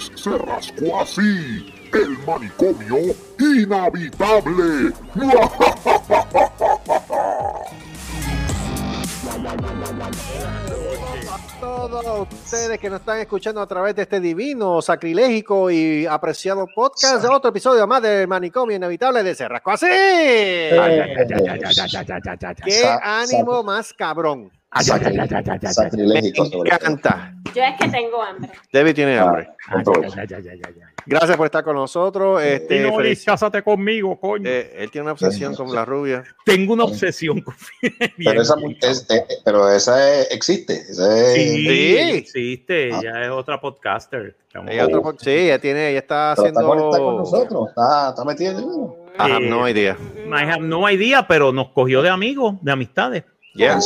vez se rascó así. El manicomio inhabitable. todos ustedes que nos están escuchando a través de este divino, sacrilégico y apreciado podcast otro episodio más del manicomio inevitable de Cerrasco así. Qué ánimo más cabrón. Me encanta. Yo es que tengo hambre. Debbie tiene hambre. Ah, Gracias por estar con nosotros. Este, Y no feliz- cásate conmigo, coño. eh, él tiene una obsesión con la rubia. Tengo una obsesión con Pero esa, es- eh, pero esa es- existe. Esa es- Sí, Sí. existe. Ah. Ella es otra podcaster. Ella otro- sí, ella tiene, ella está pero está, haciendo. conectada con nosotros. Está, está metida I have Eh, no idea. I have no idea, pero nos cogió de amigos, de amistades. Yeah. ¿En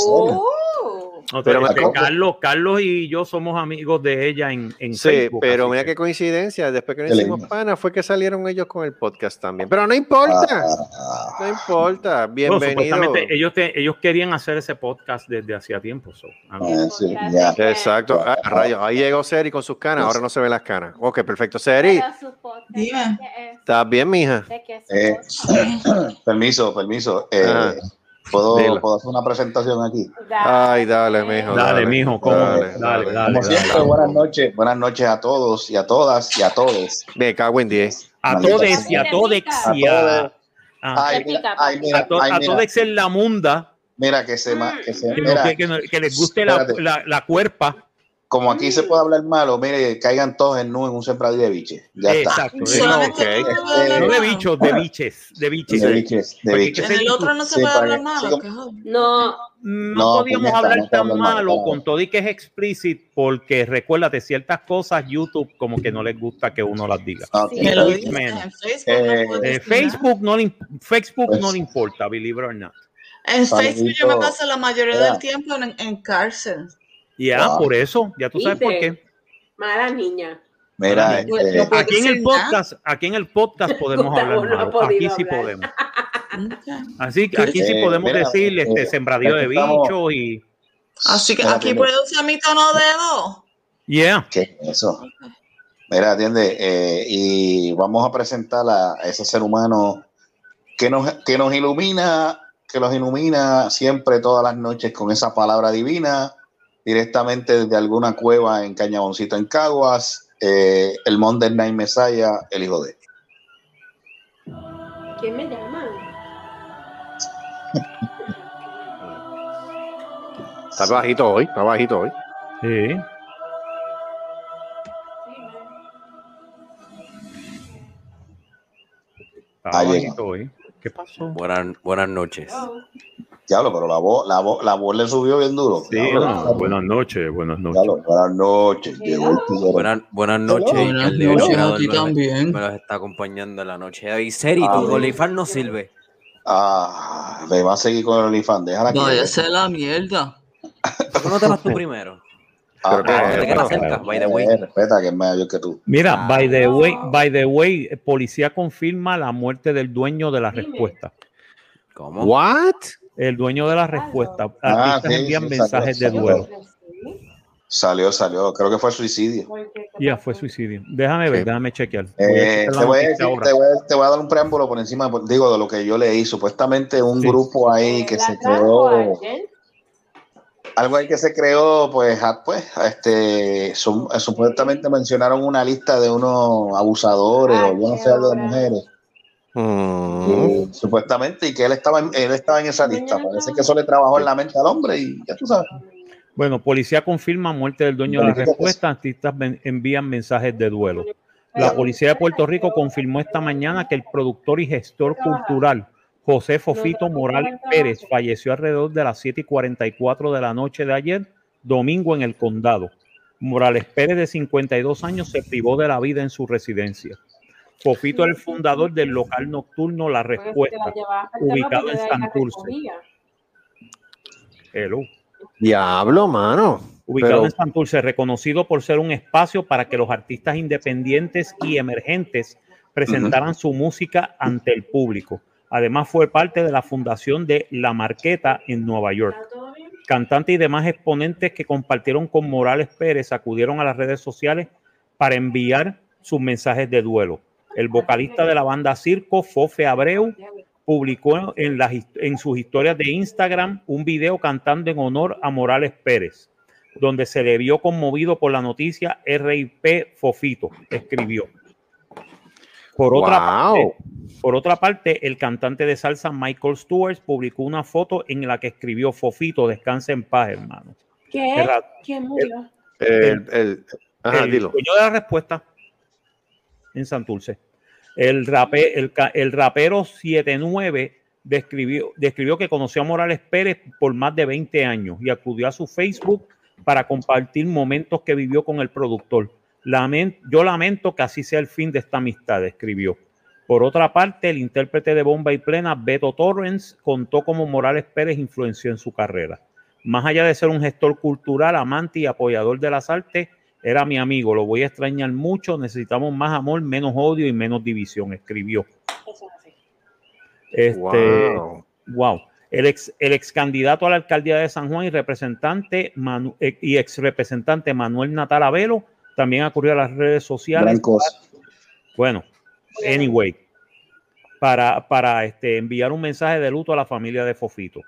Pero Carlos, Carlos y yo somos amigos de ella en, en Sí, Facebook. pero mira que- qué coincidencia. Después que nos hicimos pana, fue que salieron ellos con el podcast también. Pero no importa. Ah, No importa. Bienvenido. supuestamente ellos, te- ellos querían hacer ese podcast desde hacía tiempo. so, Ah, sí, ya. Exacto. Ah, rayos. Ahí llegó Seri con sus canas. Ahora no se ven las canas. Ok, perfecto. Seri. ¿estás bien, mija? ¿De qué es Eh, permiso, permiso. Eh. ¿Puedo. ¿Puedo hacer una presentación aquí? Ay, dale, mijo. Dale, mijo, ¿cómo? Dale, dale, Como dale. siempre, buenas noches. Buenas noches a todos y a todas y a todos. Me cago en 10. A todos y a todos A y a, Ay, mira, ay, mira, to- ay, a todos en la munda mira que se, ma- que se que, no- mira, que- que no- que les guste la, Espérate. la, la cuerpa. Como aquí se puede hablar malo, mire, caigan todos en nu en un sembradío de biche. Ya está. Exacto. ok. no de bichos, de biches. De biches. De biches, de biches. En el otro no se Sí, puede hablar malo. que. No, No, No, podíamos puñeta, hablar no tan malo no. con todo y que es explícit porque recuérdate, ciertas cosas YouTube como que no les gusta que uno las diga. Sí. Lo dices menos. en Facebook. Eh, Facebook no le, Facebook Pues- no le importa, believe it or not. En Facebook yo me paso la mayoría del tiempo en, en cárcel. Ya, Wow. por eso, ya tú sabes por qué. mala niña. Mira, este, no Aquí en el nada. podcast, aquí en el podcast podemos Gustavo hablar no Aquí sí hablar. podemos. Así que aquí sí Eh, podemos mira, decir este eh, sembradío de bichos y Así que aquí mira. puedo usar mi tono de voz. yeah. ¿qué es eso? Mira, atiende, eh, y vamos a presentar a ese ser humano que nos, que nos ilumina, que nos ilumina siempre todas las noches con esa palabra divina, directamente desde alguna cueva en Cañaboncito, en Caguas, eh, el Monday Night Messiah, el hijo de. ¿Quién me llama? Está bajito hoy. Está bajito hoy. Sí. Ahí llega. bajito hoy. ¿Qué pasó? Buenas, buenas noches. Diablo, pero la voz, la voz, la voz le subió bien duro. Sí, no, buenas noches, buenas noches. diablo, buenas noches. Buenas, buenas noches. Buenas el noches a ti me, también. me los está acompañando en la noche. Seri, Ah, tu. OnlyFans no sirve. Ah, me va a seguir con el OnlyFans. Déjala que. Vaya a ser la mierda. ¿Por qué no te vas tú primero? Ah, Pero que- te quedas bueno, cerca, by the way. eh, respeta que es mayor que tú. Mira, Ah. by the way, by the way, policía confirma la muerte del dueño de la Dime. respuesta. ¿Cómo? ¿What? El dueño de la respuesta. Ah, sí, envían sí, mensajes de duelo. Salió, salió. Creo que fue suicidio. Ya fue suicidio. Déjame ver, Sí. déjame chequear. Voy Eh, te, voy a noticia decir- ahora. te, voy a, te voy a dar un preámbulo por encima, digo, de lo que yo leí. Supuestamente un Sí. grupo ahí que se creó, algo ahí que se creó, pues, a- pues este, su- supuestamente mencionaron una lista de unos abusadores o yo no sé, algo de mujeres. Mm. Eh, supuestamente, y que él estaba, en, él estaba en esa lista. Parece que eso le trabajó en la mente al hombre y ya tú sabes. Bueno, policía confirma muerte del dueño de la respuesta. Artistas envían mensajes de duelo. La policía de Puerto Rico confirmó esta mañana que el productor y gestor cultural José Fofito Morales Pérez falleció alrededor de las 7 y 44 de la noche de ayer, domingo en el condado. Morales Pérez, de 52 años, se privó de la vida en su residencia. Fofito es el fundador del local nocturno La Respuesta, ubicado en Santurce. Hello. Diablo, mano. ubicado Pero- en Santurce, reconocido por ser un espacio para que los artistas independientes y emergentes presentaran su música ante el público. Además, fue parte de la fundación de La Marqueta en Nueva York. Cantantes y demás exponentes que compartieron con Morales Pérez acudieron a las redes sociales para enviar sus mensajes de duelo. El vocalista de la banda Circo, Fofe Abreu, publicó en, en sus historias de Instagram un video cantando en honor a Morales Pérez, donde se le vio conmovido por la noticia RIP Fofito, escribió. Por otra, Wow. parte, por otra parte, el cantante de salsa Michael Stewart publicó una foto en la que escribió Fofito, descansa en paz, hermano. ¿Qué? ¿Quién murió? El, el, ajá, el dilo. dueño de la respuesta en Santurce. El, rape- el, el rapero 79 describió, describió que conoció a Morales Pérez por más de 20 años y acudió a su Facebook para compartir momentos que vivió con el productor. Yo lamento que así sea el fin de esta amistad, escribió. Por otra parte, el intérprete de Bomba y Plena, Beto Torrens, contó cómo Morales Pérez influenció en su carrera. Más allá de ser un gestor cultural, amante y apoyador de las artes, era mi amigo, lo voy a extrañar mucho, necesitamos más amor, menos odio y menos división, escribió. Este, Wow. wow. El ex, el ex candidato a la alcaldía de San Juan y representante Manu- eh, y ex representante Manuel Natal Avelo también ocurrió a las redes sociales. Gran cosa. Bueno, anyway, para, para este, enviar un mensaje de luto a la familia de Fofito.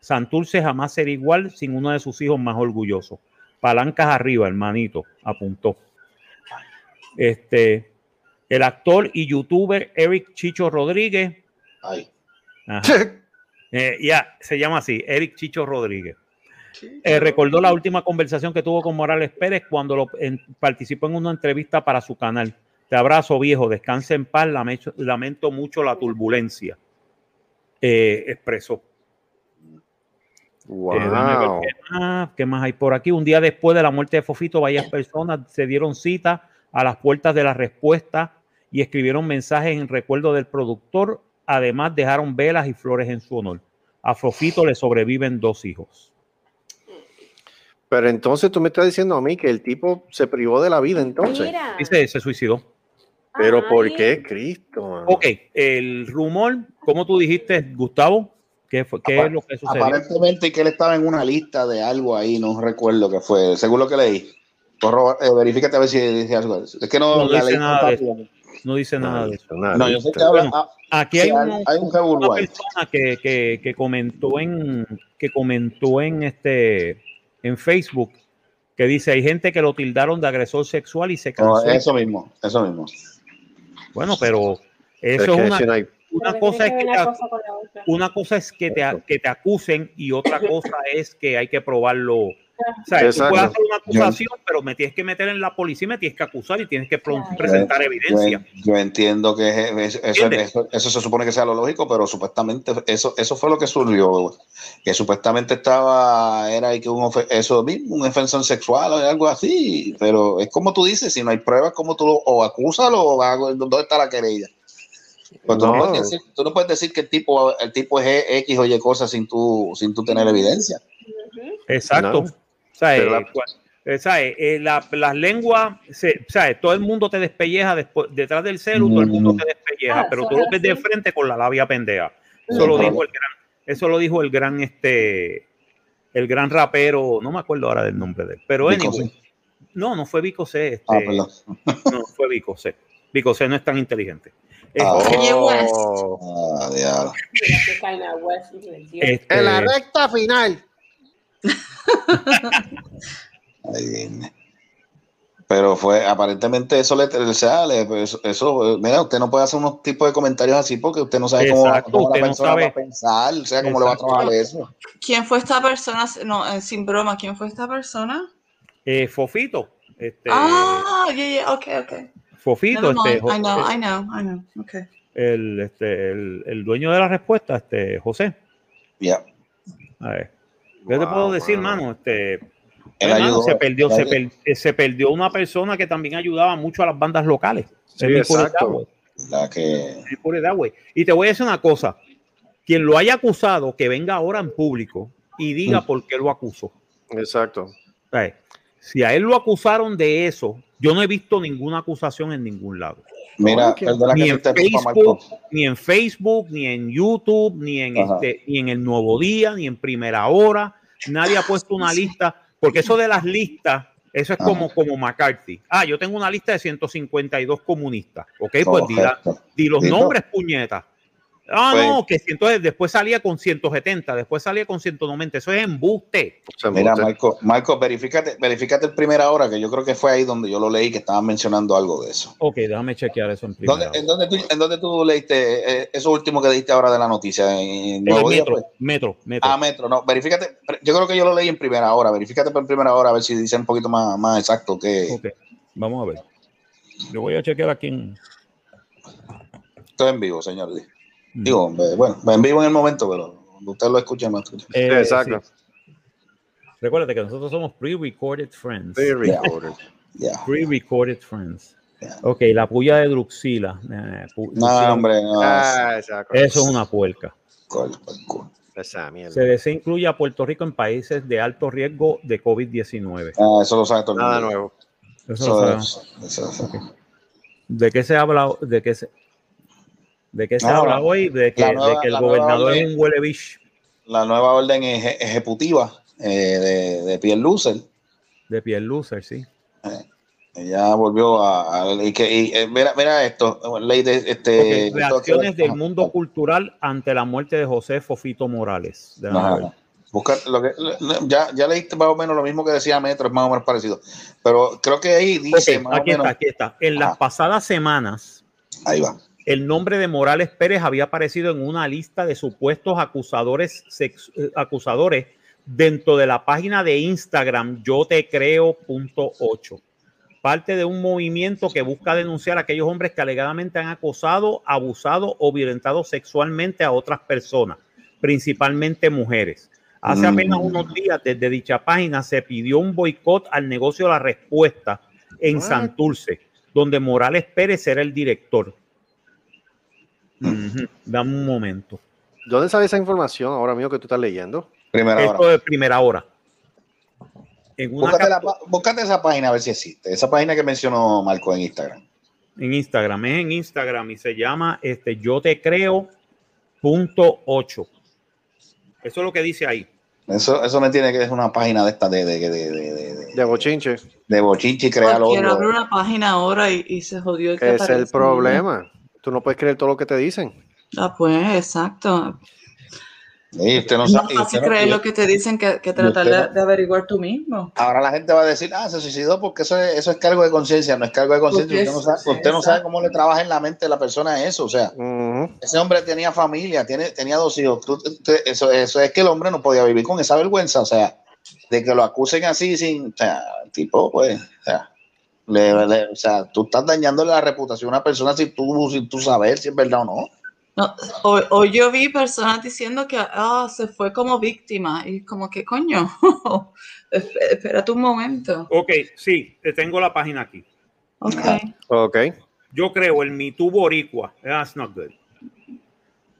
Santurce jamás será igual sin uno de sus hijos más orgullosos. Palancas arriba, hermanito, apuntó. Este, el actor y youtuber Eric Chicho Rodríguez, Ay. eh, ya, se llama así, Eric Chicho Rodríguez. Eh, recordó la última conversación que tuvo con Morales Pérez cuando lo, en- participó en una entrevista para su canal. Te abrazo, viejo, descanse en paz, lamento, lamento mucho la turbulencia. Eh, expresó. Wow. Eh, más, qué más hay por aquí. Un día después de la muerte de Fofito, varias personas se dieron cita a las puertas de la respuesta y escribieron mensajes en recuerdo del productor. Además, dejaron velas y flores en su honor. A Fofito le sobreviven dos hijos. Pero entonces tú me estás diciendo a mí que el tipo se privó de la vida entonces. Mira. Dice, se suicidó. Pero ¿por qué Cristo? mano? Ok, el rumor, como tú dijiste, Gustavo, ¿qué, fue, qué es lo que sucedió? Aparentemente que él estaba en una lista de algo ahí, no recuerdo qué fue, según lo que leí. Corro, eh, verifícate a ver si dice algo. Es que no, No la dice leí nada de rápido. No dice nada de eso. Nada, No, yo sé que habla. Bueno, Aquí hay, hay, un- hay un una persona que, que, que comentó en que comentó en este en Facebook que dice hay gente que lo tildaron de agresor sexual y se No, cansó. eso mismo, eso mismo. Bueno, pero Es eso es una, si no hay- una pero cosa es que cosa una cosa es que te, que te acusen y otra cosa es que hay que probarlo. O sea, tú Exacto. puedes hacer una acusación, pero me tienes que meter en la policía, y me tienes que acusar y tienes que presentar Yo, evidencia. yo entiendo que es- es- eso, eso, eso se supone que sea lo lógico, pero supuestamente eso, eso fue lo que surgió. Que supuestamente estaba, era ahí que un ofe- eso mismo, un ofensor sexual o algo así. Pero es como tú dices, si no hay pruebas, como tú lo, o acúsalo o hago- ¿dónde está la querella? Pues tú, no. No. puedes decir, tú no puedes decir que el tipo, el tipo es X o Y cosas sin tú, sin tú tener evidencia. Exacto. No. O sea, Pero eh, la- cua- eh, ¿sabes? Eh, la- las lenguas, se, ¿sabes? todo el mundo te despelleja después, detrás del celu, todo el mundo te despelleja, Ah, pero tú lo es ves de frente con la labia pendeja. Eso lo dijo el gran, eso lo dijo el gran, este, el gran rapero, no me acuerdo ahora del nombre de él, pero anyway, no, no fue Vico C, este, Ah, no fue Vico C. Vico C no es tan inteligente. Ah. Este. Oh. Ah, este, En la recta final. Ahí viene. Pero fue, aparentemente eso le, le- pues, eso, eso, mira, usted no puede hacer unos tipos de comentarios así porque usted no sabe cómo, Exacto, cómo usted la no persona sabe. va a pensar, o sea, cómo le va a Exacto. trabajar eso. ¿Quién fue esta persona? No, eh, sin broma, ¿quién fue esta persona? eh, Fofito, este, Ah, yeah, yeah, okay, okay. Fofito, este, I know, I know, I know. Okay. el, este, el, el dueño de la respuesta, este, José. Ya. A ver. ¿Qué te puedo decir, mano? Este, hermano, se perdió, se, per- eh, se perdió una persona que también ayudaba mucho a las bandas locales. Sí, exacto. La que. Y te voy a decir una cosa. Quien lo haya acusado, que venga ahora en público y diga Mm. por qué lo acusó. Exacto. Sea, Si a él lo acusaron de eso, yo no he visto ninguna acusación en ningún lado. mira, Ni que en Facebook, ni en Facebook, ni en YouTube, ni en Ajá. este, ni en el Nuevo Día, ni en Primera Hora. Nadie ha puesto una lista, porque eso de las listas Eso es Ajá. como, como McCarthy. Ah, yo tengo una lista de 152 comunistas. Ok, pues di, la- di los nombres, puñetas. Ah, Pues- no, que entonces después salía con 170, después salía con 190. Eso es embuste. Mira. Marco, Marco, verifícate, verifícate el primera hora, que yo creo que fue ahí donde yo lo leí, que estaban mencionando algo de eso. Ok, déjame chequear eso en ¿Dónde, primera. en, dónde tú, ¿En dónde tú leíste eh, eso último que dijiste ahora de la noticia? ¿En En Nuevo el Día? metro, fue? metro, metro. Ah, Metro, no, verifícate. Yo creo que yo lo leí en primera hora. Verifícate por primera hora a ver si dice un poquito más, más exacto que Ok, vamos a ver. Yo voy a chequear aquí en. esto es en vivo, señor. Mm. Digo, eh, bueno, en vivo en el momento, pero cuando usted lo escuche más. Eh, Exacto. sí. Recuérdate que nosotros somos pre-recorded friends. Very Yeah. Pre-recorded friends. Yeah. Ok, la puya de Druxila. Eh, pu- No, Druxila- hombre, no. Ah, exacto. Eso es una puerca. Col- col- col. Esa mierda. Se desea incluye a Puerto Rico en países de alto riesgo de COVID-19. Ah, eso lo sabe todo el mundo. Nada nuevo. Eso lo eso- eso- eso. ¿De qué se habla? ¿De qué se, de qué se No, habla la- hoy? De que, la nueva- de que el gobernador orden- es un huele bicho La nueva orden eje- ejecutiva eh, de, de Pierre Lucer de piel loser, sí. ya volvió a. a- y que, y, eh, mira, mira esto, ley de este. Ok, reacciones del Ajá. mundo cultural ante la muerte de José Fofito Morales. Busca lo que, ya, ya leíste más o menos lo mismo que decía Metro, es más o menos parecido. Pero creo que ahí dice más aquí o menos. está, aquí está. En las pasadas semanas, Ahí va. El nombre de Morales Pérez había aparecido en una lista de supuestos acusadores, sex- eh, acusadores dentro de la página de Instagram yo te creo.8. Parte de un movimiento que busca denunciar a aquellos hombres que alegadamente han acosado, abusado o violentado sexualmente a otras personas, principalmente mujeres. Hace Mm. apenas unos días desde dicha página se pidió un boicot al negocio La Respuesta en? Santurce, donde Morales Pérez era el director. Dame un momento. ¿Dónde sale esa información ahora mismo que tú estás leyendo? Primera Esto hora. de primera hora. En, una Búscate, la búscate esa página a ver si existe. Esa página que mencionó Marco en Instagram. en Instagram, es en Instagram y se llama este, yo te creo punto 8. Eso es lo que dice ahí. Eso, eso me tiene que es una página de esta de, de, de, de, de, de, De bochinche. de bochinche y crear Cualquiera abre una página ahora y, y se jodió el que es el problema. Tú no puedes creer todo lo que te dicen. Ah, pues, exacto. Sí, usted no Es más sabe- y fácil usted no- creer y- lo que te dicen que, que tratar de, no- de averiguar tú mismo. Ahora la gente va a decir, ah, se suicidó porque eso es, eso es cargo de conciencia, no es cargo de conciencia. Usted, no sabe, usted no sabe cómo le trabaja en la mente a la persona eso. O sea, ese hombre tenía familia, tiene, tenía dos hijos. Tú- eso, eso es que el hombre no podía vivir con esa vergüenza. O sea, de que lo acusen así sin. O sea, tipo, pues. O sea, le- le- o sea, tú estás dañándole la reputación a una persona sin tú, sin tú saber si es verdad o no. No, hoy, hoy yo vi personas diciendo que ah, se fue como víctima y como que coño, Esp- espérate un momento. Ok, sí, te tengo la página aquí. Ok. Ok. Yo creo el Me Too Boricua. That's not good.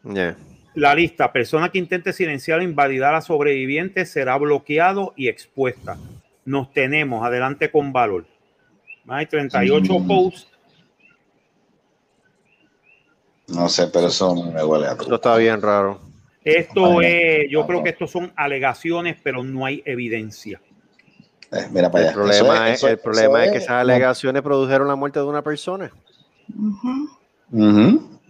Yeah. La lista, persona que intente silenciar o invalidar a sobrevivientes será bloqueado y expuesta. Nos tenemos, adelante con valor. Hay 38 Mm. posts. No sé, pero eso no me huele a Esto tú. está bien raro. Esto Ay, es, yo creo que estos son alegaciones, pero no hay evidencia. Eh, mira para El allá. problema, es, Eso el problema es, que esas alegaciones produjeron la muerte de una persona. Ujú. Ujú.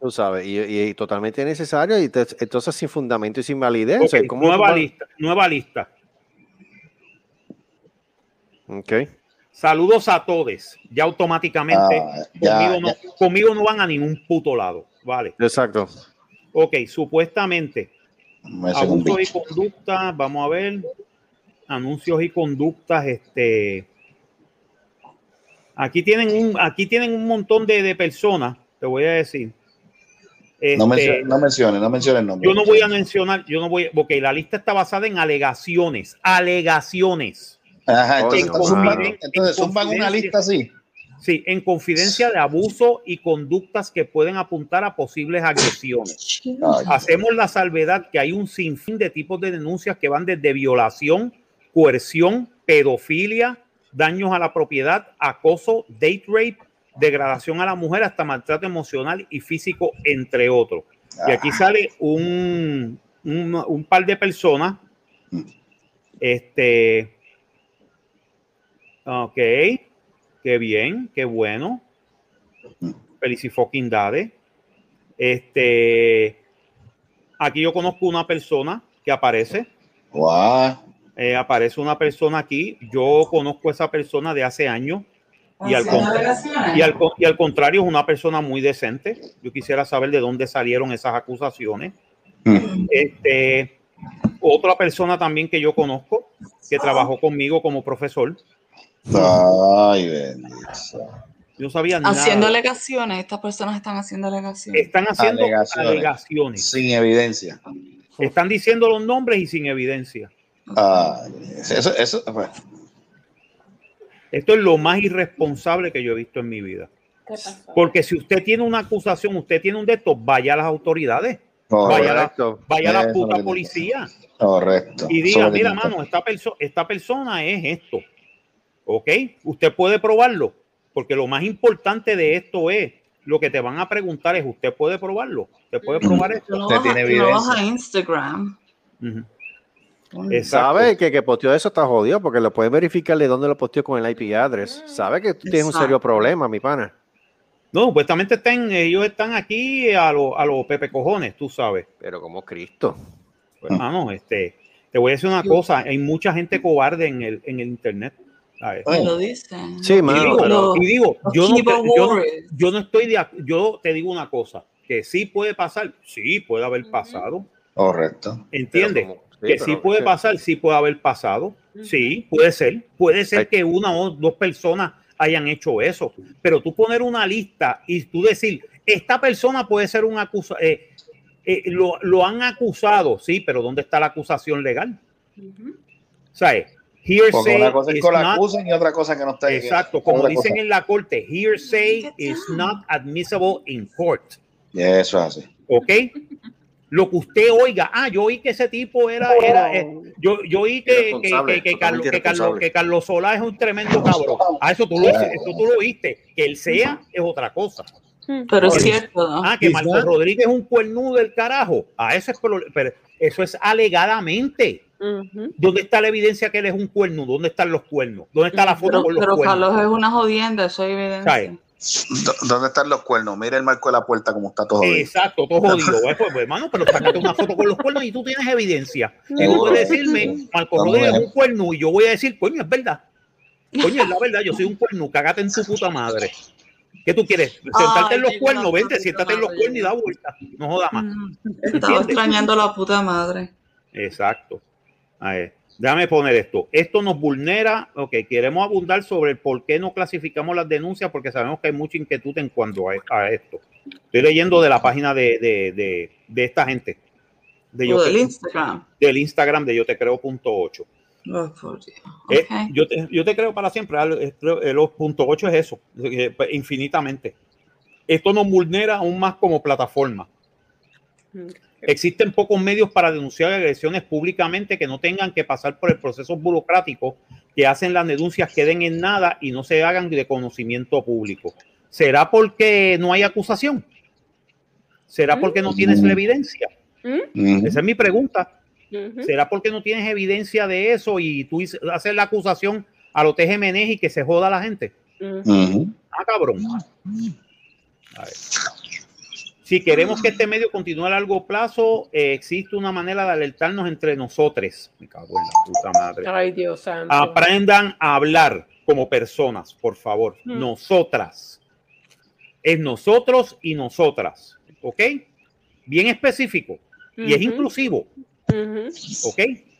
Tú sabes, y, y- y totalmente innecesario. Y te- entonces sin fundamento y sin validez. Ok, o sea, ¿cómo nueva lista, nueva lista. Ok. Saludos a todos. Ya automáticamente Ah, ya, conmigo, no, conmigo no van a ningún puto lado. Vale. Exacto. Ok, supuestamente abusos y conductas, vamos a ver, anuncios y conductas, este, aquí tienen un, aquí tienen un montón de, de personas, te voy a decir. No, Este, mencione, no mencione, no mencione el nombre. yo no voy a mencionar, yo no voy, porque la lista está basada en alegaciones, alegaciones. Ajá, entonces, En en zumban una lista así. Sí, en confidencia de abuso y conductas que pueden apuntar a posibles agresiones. Hacemos la salvedad que hay un sinfín de tipos de denuncias que van desde violación, coerción, pedofilia, daños a la propiedad, acoso, date rape, degradación a la mujer, hasta maltrato emocional y físico, entre otros. Y aquí sale un, un, un par de personas. Este. Ok, qué bien, qué bueno. Felicifoquindades. Este, aquí yo conozco una persona que aparece. Guau. Eh, aparece una persona aquí. Yo conozco a esa persona de hace años. Y al, con- y, al, con- y al contrario, es una persona muy decente. Yo quisiera saber de dónde salieron esas acusaciones. Mm. Este, otra persona también que yo conozco, que trabajó conmigo como profesor. Ay, bendito. Yo sabía nada. Haciendo alegaciones, estas personas están haciendo alegaciones. Están haciendo Alegaciones. alegaciones. Sin evidencia. Están diciendo los nombres y sin evidencia. Eso, eso, pues, Esto es lo más irresponsable que yo he visto en mi vida. Porque si usted tiene una acusación, usted tiene un de estos, vaya a las autoridades, correcto. vaya a la, vaya a la puta policía correcto. y diga, mira, mano, esta, perso esta persona es esto. ¿Ok? Usted puede probarlo, porque lo más importante de esto es, lo que te van a preguntar es, ¿usted puede probarlo? ¿Usted puede probar esto? no, Usted vas a, tiene evidencia. a Instagram. Mm. Sabe que que posteó eso está jodido porque lo pueden verificar de dónde lo posteó con el IP address. Sabe que tú tienes un serio problema, mi pana. No, supuestamente están, ellos están aquí a los a los pepe cojones, tú sabes. Pero como Cristo. Pues, hermano, este, te voy a decir una cosa, hay mucha gente cobarde en el, en el internet. Me lo dicen. Sí, Y mano, digo, pero- y digo, yo no, yo, no, yo no estoy de ac- yo te digo una cosa, que sí puede pasar, sí puede haber pasado, Correcto. ¿entiendes? Que sí, puede sí. pasar, sí puede haber pasado, sí, puede ser, puede ser que una o dos personas hayan hecho eso, pero tú poner una lista y tú decir, esta persona puede ser un acusado, lo, lo han acusado, sí, pero ¿dónde está la acusación legal? Ujú. ¿Sabes? Porque Hearsay una cosa es is que la not- acusan y otra cosa que no está Exacto, como otra dicen cosa. en la corte, hearsay is not admissible in court. Eso es así. ¿Ok? Lo que usted oiga, ah, yo oí que ese tipo era, era eh, yo, yo oí que, que, que, que Carlos, Carlos, que Carlos Solá es un tremendo cabrón. Ah, eso tú lo, eso tú lo oíste. Que él sea es otra cosa. Pero es cierto, ¿no? Ah, que Marco Rodríguez es un cuernudo del carajo. Ah, eso es, pero eso es alegadamente. ¿Dónde está la evidencia que él es un cuernudo? ¿Dónde están los cuernos? ¿Dónde está la foto Pero, con los pero cuernos? Carlos es una jodienda, eso hay evidencia. ¿Dónde están los cuernos? Mira el marco de la puerta como está todo jodido. Exacto, todo jodido. Pues, pues, hermano, pero sácate una foto con los cuernos y tú tienes evidencia. Y tú puedes decirme, Marco Rodríguez es un cuerno, y yo voy a decir, coño, es verdad. Coño, es la verdad, yo soy un cuerno, cágate en tu puta madre. ¿Qué tú quieres? Sentarte Ay, en los cuernos, vente, siéntate en los cuernos y da vuelta. No jodas más. Mm, Estaba ¿Entiendes? extrañando a la puta madre. Exacto. A ver, déjame poner esto. Esto nos vulnera, ok, queremos abundar sobre el por qué no clasificamos las denuncias, porque sabemos que hay mucha inquietud en cuanto a, a esto. Estoy leyendo de la página de, de, de, de esta gente. De yo del te- Instagram. del Instagram de yo te creo punto ocho. Oh. Eh, Ok. yo, te, yo te creo para siempre. eh, eh, Los punto ocho es eso, pues, infinitamente. Esto nos vulnera aún más como plataforma. Existen pocos medios para denunciar agresiones públicamente que no tengan que pasar por el proceso burocrático que hacen las denuncias queden en nada y no se hagan de conocimiento público. ¿Será porque no hay acusación? ¿Será porque no tienes la evidencia? Ujú. Esa es mi pregunta. Ujú. ¿Será porque no tienes evidencia de eso y tú haces la acusación a lo TGMN y que se joda la gente? Ujú. Ujú. Ah, cabrón. A ver. Si queremos que este medio continúe a largo plazo, eh, existe una manera de alertarnos entre nosotros. Me cago en la puta madre. Ay, Dios santo. Aprendan a hablar como personas, por favor. Mm. Nosotras. Es nosotros y nosotras. ¿Ok? Bien específico. Y es inclusivo. ¿Ok?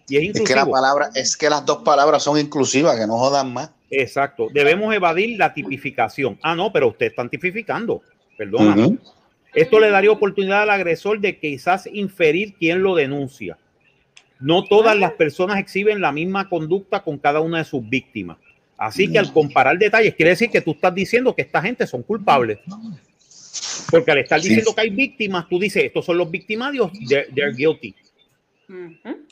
Y es Es inclusivo. que la palabra, es que las dos palabras son inclusivas, que no jodan más. Exacto. Debemos evadir la tipificación. Ah, no, pero usted está tipificando. Perdona. Ujú. Esto le daría oportunidad al agresor de quizás inferir quién lo denuncia. No todas las personas exhiben la misma conducta con cada una de sus víctimas. Así que al comparar detalles, quiere decir que tú estás diciendo que esta gente son culpables. Porque al estar Sí. diciendo que hay víctimas, tú dices, estos son los victimarios, they're, they're guilty.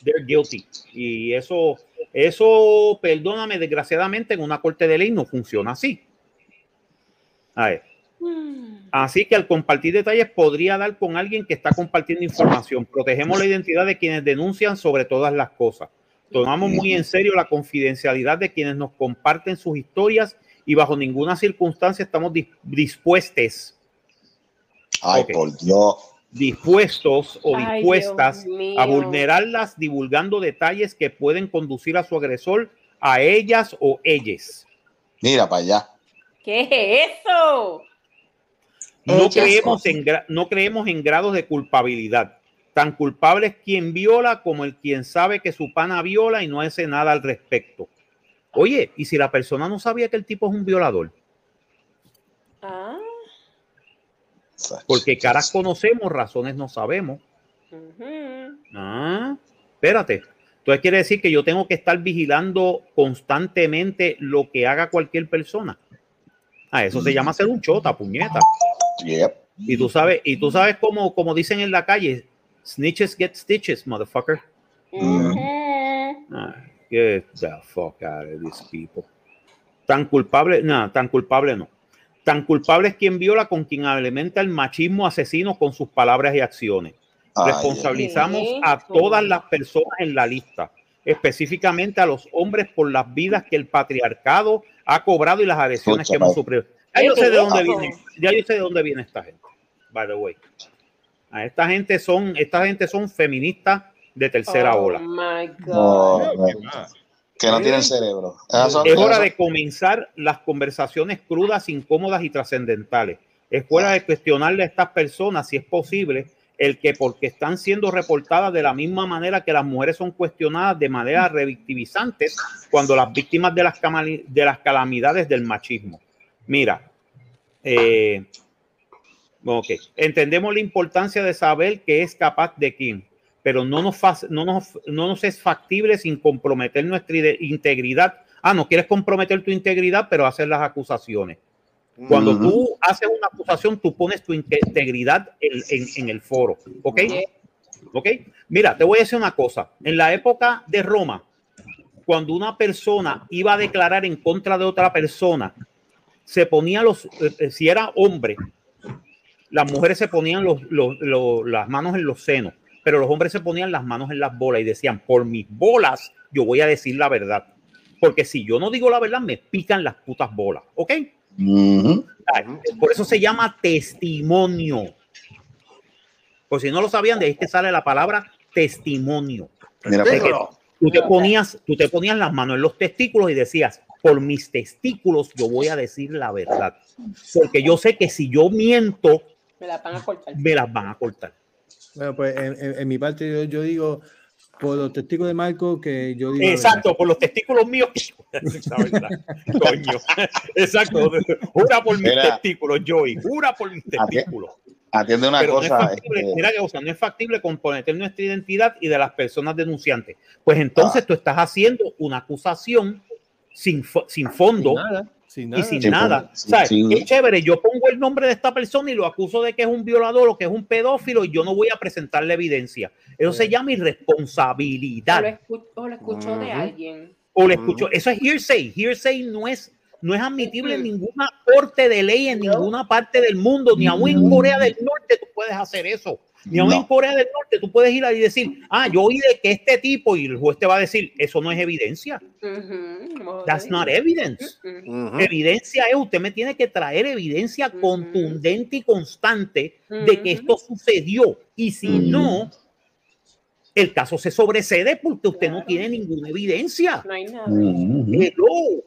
They're guilty. Y eso, eso, perdóname, desgraciadamente en una corte de ley no funciona así. A ver. Así que al compartir detalles podría dar con alguien que está compartiendo información. Protegemos la identidad de quienes denuncian sobre todas las cosas. Tomamos muy en serio la confidencialidad de quienes nos comparten sus historias y bajo ninguna circunstancia estamos dis- dispuestos, Ay, por Dios. dispuestos o dispuestas a vulnerarlas divulgando detalles que pueden conducir a su agresor a ellas o ellas. Mira para allá. ¿Qué es eso? No creemos, en no creemos en grados de culpabilidad. Tan culpable es quien viola como el quien sabe que su pana viola y no hace nada al respecto. Oye, ¿y si la persona no sabía que el tipo es un violador? Ah, Porque caras conocemos, razones no sabemos. Ah, espérate. Entonces quiere decir que yo tengo que estar vigilando constantemente lo que haga cualquier persona. Ah, eso se llama ser un chota, puñeta. Yep. Y tú sabes, y tú sabes cómo, como dicen en la calle, snitches get stitches, motherfucker. Ah, get the fuck out of these people. Tan culpable, no, tan culpable no. Tan culpable es quien viola con quien alimenta el machismo asesino con sus palabras y acciones. Responsabilizamos a todas las personas en la lista, específicamente a los hombres por las vidas que el patriarcado ha cobrado y las agresiones Escucha, que hemos sufrido. Ya yo sé de dónde viene, ya yo sé de dónde viene esta gente. By the way, a esta gente son, esta gente son feministas de tercera Oh ola. my God. que no tienen cerebro. Son- Es hora de comenzar las conversaciones crudas, incómodas y trascendentales. Es hora de cuestionarle a estas personas si es posible el que porque están siendo reportadas de la misma manera que las mujeres son cuestionadas de manera revictimizantes cuando las víctimas de las, de las calamidades del machismo. Mira, eh, ok, entendemos la importancia de saber que es capaz de quién, pero no nos, fa- no nos, no nos es factible sin comprometer nuestra integridad. Ah, no quieres comprometer tu integridad, pero hacer las acusaciones. Cuando tú haces una acusación, tú pones tu inte- integridad en, en- en el foro. ¿Ok? ¿Ok? Mira, te voy a decir una cosa. En la época de Roma, cuando una persona iba a declarar en contra de otra persona, se ponía los, eh, eh, si era hombre, las mujeres se ponían los- los- los- las manos en los senos, pero los hombres se ponían las manos en las bolas y decían, por mis bolas, yo voy a decir la verdad. Porque si yo no digo la verdad, me pican las putas bolas. ¿Ok? Por eso se llama testimonio. Por si no lo sabían, de ahí que sale la palabra testimonio. Mira, pero- tú te ponías, tú te ponías las manos en los testículos y decías, por mis testículos yo voy a decir la verdad. Porque yo sé que si yo miento, Me la van a cortar. me las van a cortar. Bueno, pues en, en- en mi parte yo, yo digo, por los testigos de Marco, que yo digo. Exacto, por los testículos míos. La verdad. Coño. Exacto. Jura por mis Mira. testículos, Joey. Jura por mis testículos. Atiende una Pero no es cosa. factible, este, mira que, o sea, no es factible comprometer nuestra identidad y de las personas denunciantes. Pues entonces Ah. tú estás haciendo una acusación sin, fo- sin fondo Sin nada, sin nada. y sin Sin nada. ¿Sabes? Qué chévere, yo pongo el nombre de esta persona y lo acuso de que es un violador o que es un pedófilo y yo no voy a presentarle evidencia. Eso se llama O lo, irresponsabilidad. escu- o lo escuchó de alguien. O le escucho, eso es hearsay. Hearsay no es, no es admitible en Ujú. ninguna corte de ley en ninguna parte del mundo, ni aún en Corea del Norte tú puedes hacer eso. Ni aún No. en Corea del Norte tú puedes ir ahí y decir, ah, yo oí de que este tipo, y el juez te va a decir, eso no es evidencia. That's not evidence. Evidencia es, usted me tiene que traer evidencia contundente y constante de que esto sucedió. Y si no, el caso se sobrecede porque usted no tiene ninguna evidencia. No hay nada. Hello.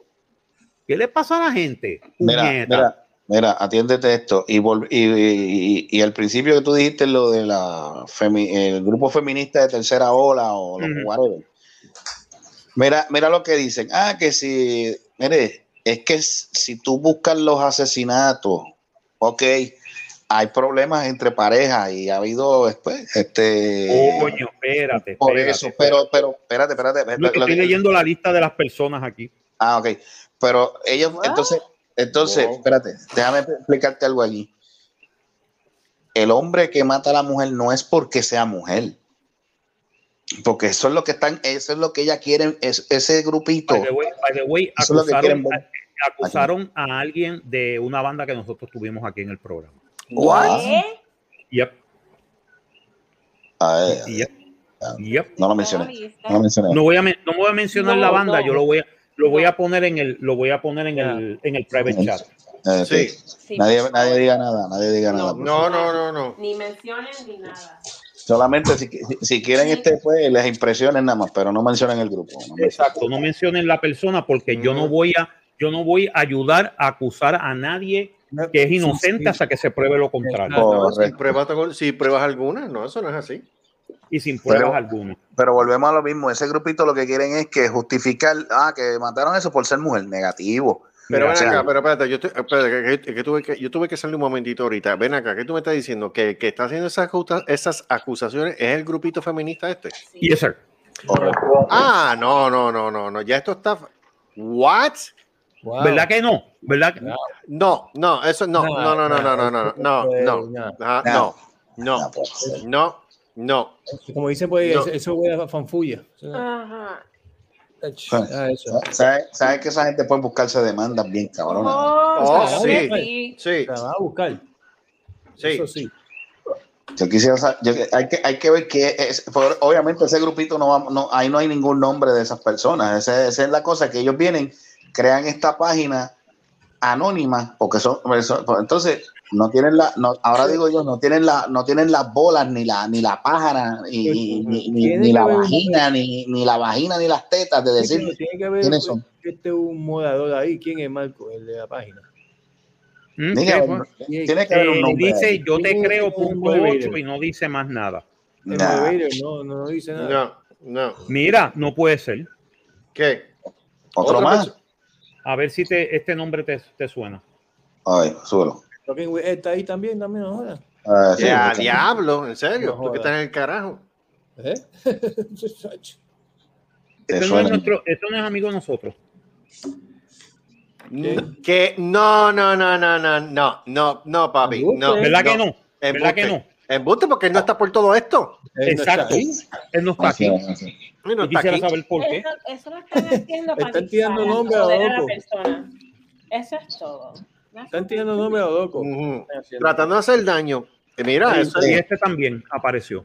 ¿Qué le pasa a la gente? Mira, mira, mira, atiéndete esto. Y, vol- y, y- y al principio que tú dijiste lo de la el grupo feminista de tercera ola o lo Ujú. whatever. Mira, mira lo que dicen. Ah, que si, mire, es que si tú buscas los asesinatos, ok, hay problemas entre parejas y ha habido después, este, Coño, espérate. por espérate, eso, espérate. pero, pero, espérate, espérate. Yo lo- estoy leyendo la lista de las personas aquí. Ah, ok. Pero ellos, entonces, entonces, Wow. espérate, déjame explicarte algo aquí. El hombre que mata a la mujer no es porque sea mujer. Porque eso es lo que están, eso es lo que ella quiere, es, ese grupito. By the way, by the acusaron, a alguien de una banda que nosotros tuvimos aquí en el programa. What? ¿Qué? Yep, A ver, yep. Yep. No lo mencioné. No lo mencioné. No voy a men- no voy a mencionar No, la banda, no. yo lo voy a lo voy a poner en el lo voy a poner en el en el private chat. Eh, Sí. Sí, Nadie, nadie diga nada, nadie diga nada. No, no, no, no. Ni mencionen ni nada. Solamente si, si- si quieren este pues les impresionen nada más, pero no mencionen el grupo. no mencionen. Exacto, no mencionen la persona porque yo no voy a yo no voy a ayudar a acusar a nadie que es inocente hasta que se pruebe lo contrario Correcto. pruebas, si pruebas alguna, no, eso no es así. Y sin pruebas Pero- algunas. Pero volvemos a lo mismo. Ese grupito lo que quieren es que justificar, ah, que mataron eso por ser mujer. Negativo. Pero ven acá, pero espérate, yo, tu- espérate, que- que- que tuve que, yo tuve que salir un momentito ahorita. Ven acá, ¿qué tú me estás diciendo? ¿Que, que está haciendo esas, esas acusaciones es el grupito feminista este? Sí. Yes, sir. Ah, no, no, no, no, no, ya esto está... ¿What? Wow. ¿Verdad que no? ¿Verdad? que- No. No, no, eso no, No, no, no, no, no, no, no, no, no, no, no. Ah, No. no, No no, puede ser. no, no. Como dicen, pues, No. eso- huele a fanfulla. Ajá. Ah. ¿Sabes sabe que esa gente puede buscarse demandas bien cabrón? Oh, claro sí. sí. Sí, La van a buscar. sí. Eso sí. Yo quisiera saber, yo- hay, que, hay que ver que es, por- obviamente ese grupito no va, no, ahí no hay ningún nombre de esas personas. Ese- Esa es la cosa que ellos vienen, crean esta página anónima, porque son, son- entonces no tienen la, no, ahora digo yo, no tienen la, no tienen las bolas, ni la, ni la pájara, ni, ni- ni que la vagina, ni, ni la vagina, ni las tetas de Sí, decir tiene que haber quiénes son. este un moderador ahí. ¿Quién es Marco? El de la página. ¿Mm? Tiene que ¿Qué haber- fue? tiene que haber un Eh, nombre. dice ahí. yo te Tiene creo un punto moderator. 8 y no dice más nada. Nah. no, no dice nada. No, no. Mira, no puede ser. ¿Qué? Otro Otra más. perso- A ver si te, este nombre te, te suena. Ay, súbelo. Talking with Ed está ahí también, también, jodas. Ah, sí, Ya, diablo, en serio, No tú que estás en el carajo. ¿Eh? Te Este no, es nuestro, este no es amigo de nosotros. Que no, no, no, no, no, no, no, no, papi. No, ¿Verdad que no? ¿Verdad que no? Embuste porque él no está por todo esto. Está Exacto. Él no está aquí. Él no está quisiera aquí. saber por qué. Eso, eso lo están haciendo para Están tirando nombre a la persona. Eso es todo. Están tirando nombre a loco. Ujú. Están haciendo. Tratando de hacer daño. Mira, Y- eso y es. este también apareció.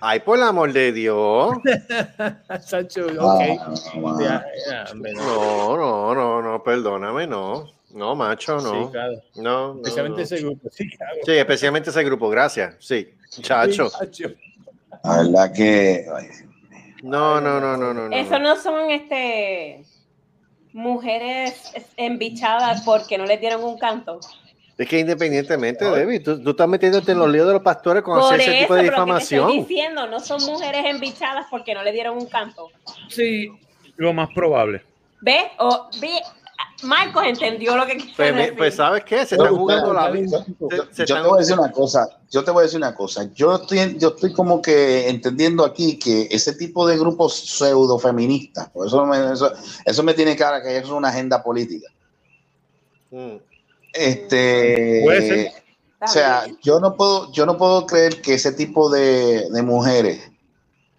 Ay, por el amor de Dios. Sancho, Ah, ok. no, Ya, ya, hombre, no. No, no, no, perdóname, no. No, macho, no. Sí, claro. No, no, Especialmente no. ese grupo. Sí, claro. Sí, especialmente ese grupo, gracias. Sí, chacho. Sí. La verdad que. ay, No, no, no, no, no. no. Eso no son este mujeres embichadas porque no les dieron un canto. Es que independientemente, David, tú, tú estás metiéndote en los líos de los pastores con Por hacer ese eso, tipo de te estoy difamación. diciendo, no son mujeres embichadas porque no le dieron un canto. Sí, lo más probable. ¿Ves? O, ve, Marcos entendió lo que quiero Pues, decir. pues, ¿sabes qué? Se Yo- están jugando la vida. Yo, Se- se yo te voy a decir una cosa, yo te voy a decir una cosa. Yo estoy, yo estoy como que entendiendo aquí que ese tipo de grupos pseudo feministas, por eso me, eso, eso me tiene cara que es una agenda política. Mm. Este, Puede ser. Está o sea, yo no puedo, yo no puedo creer que ese tipo de, de mujeres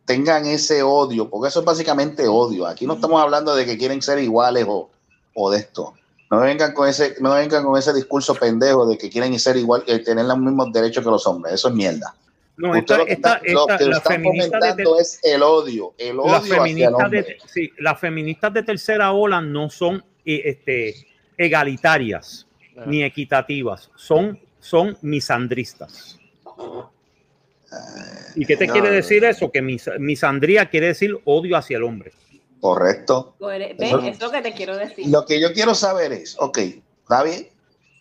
tengan ese odio, porque eso es básicamente odio. Aquí no estamos hablando de que quieren ser iguales o, o de esto. No vengan con ese, no vengan con ese discurso pendejo de que quieren ser igual, eh, tener los mismos derechos que los hombres. Eso es mierda. No, esta, lo que esta, está- lo que la están feminista de, es el odio, el odio las hacia el feministas de, sí, las feministas de tercera ola no son eh, este, egalitarias Ajá. ni equitativas, son, son misandristas. ¿Y qué te No, quiere decir eso? Que mis- misandría quiere decir odio hacia el hombre. Correcto. ¿Ves? Eso- Es lo que te quiero decir. Lo que yo quiero saber es, ok, está bien,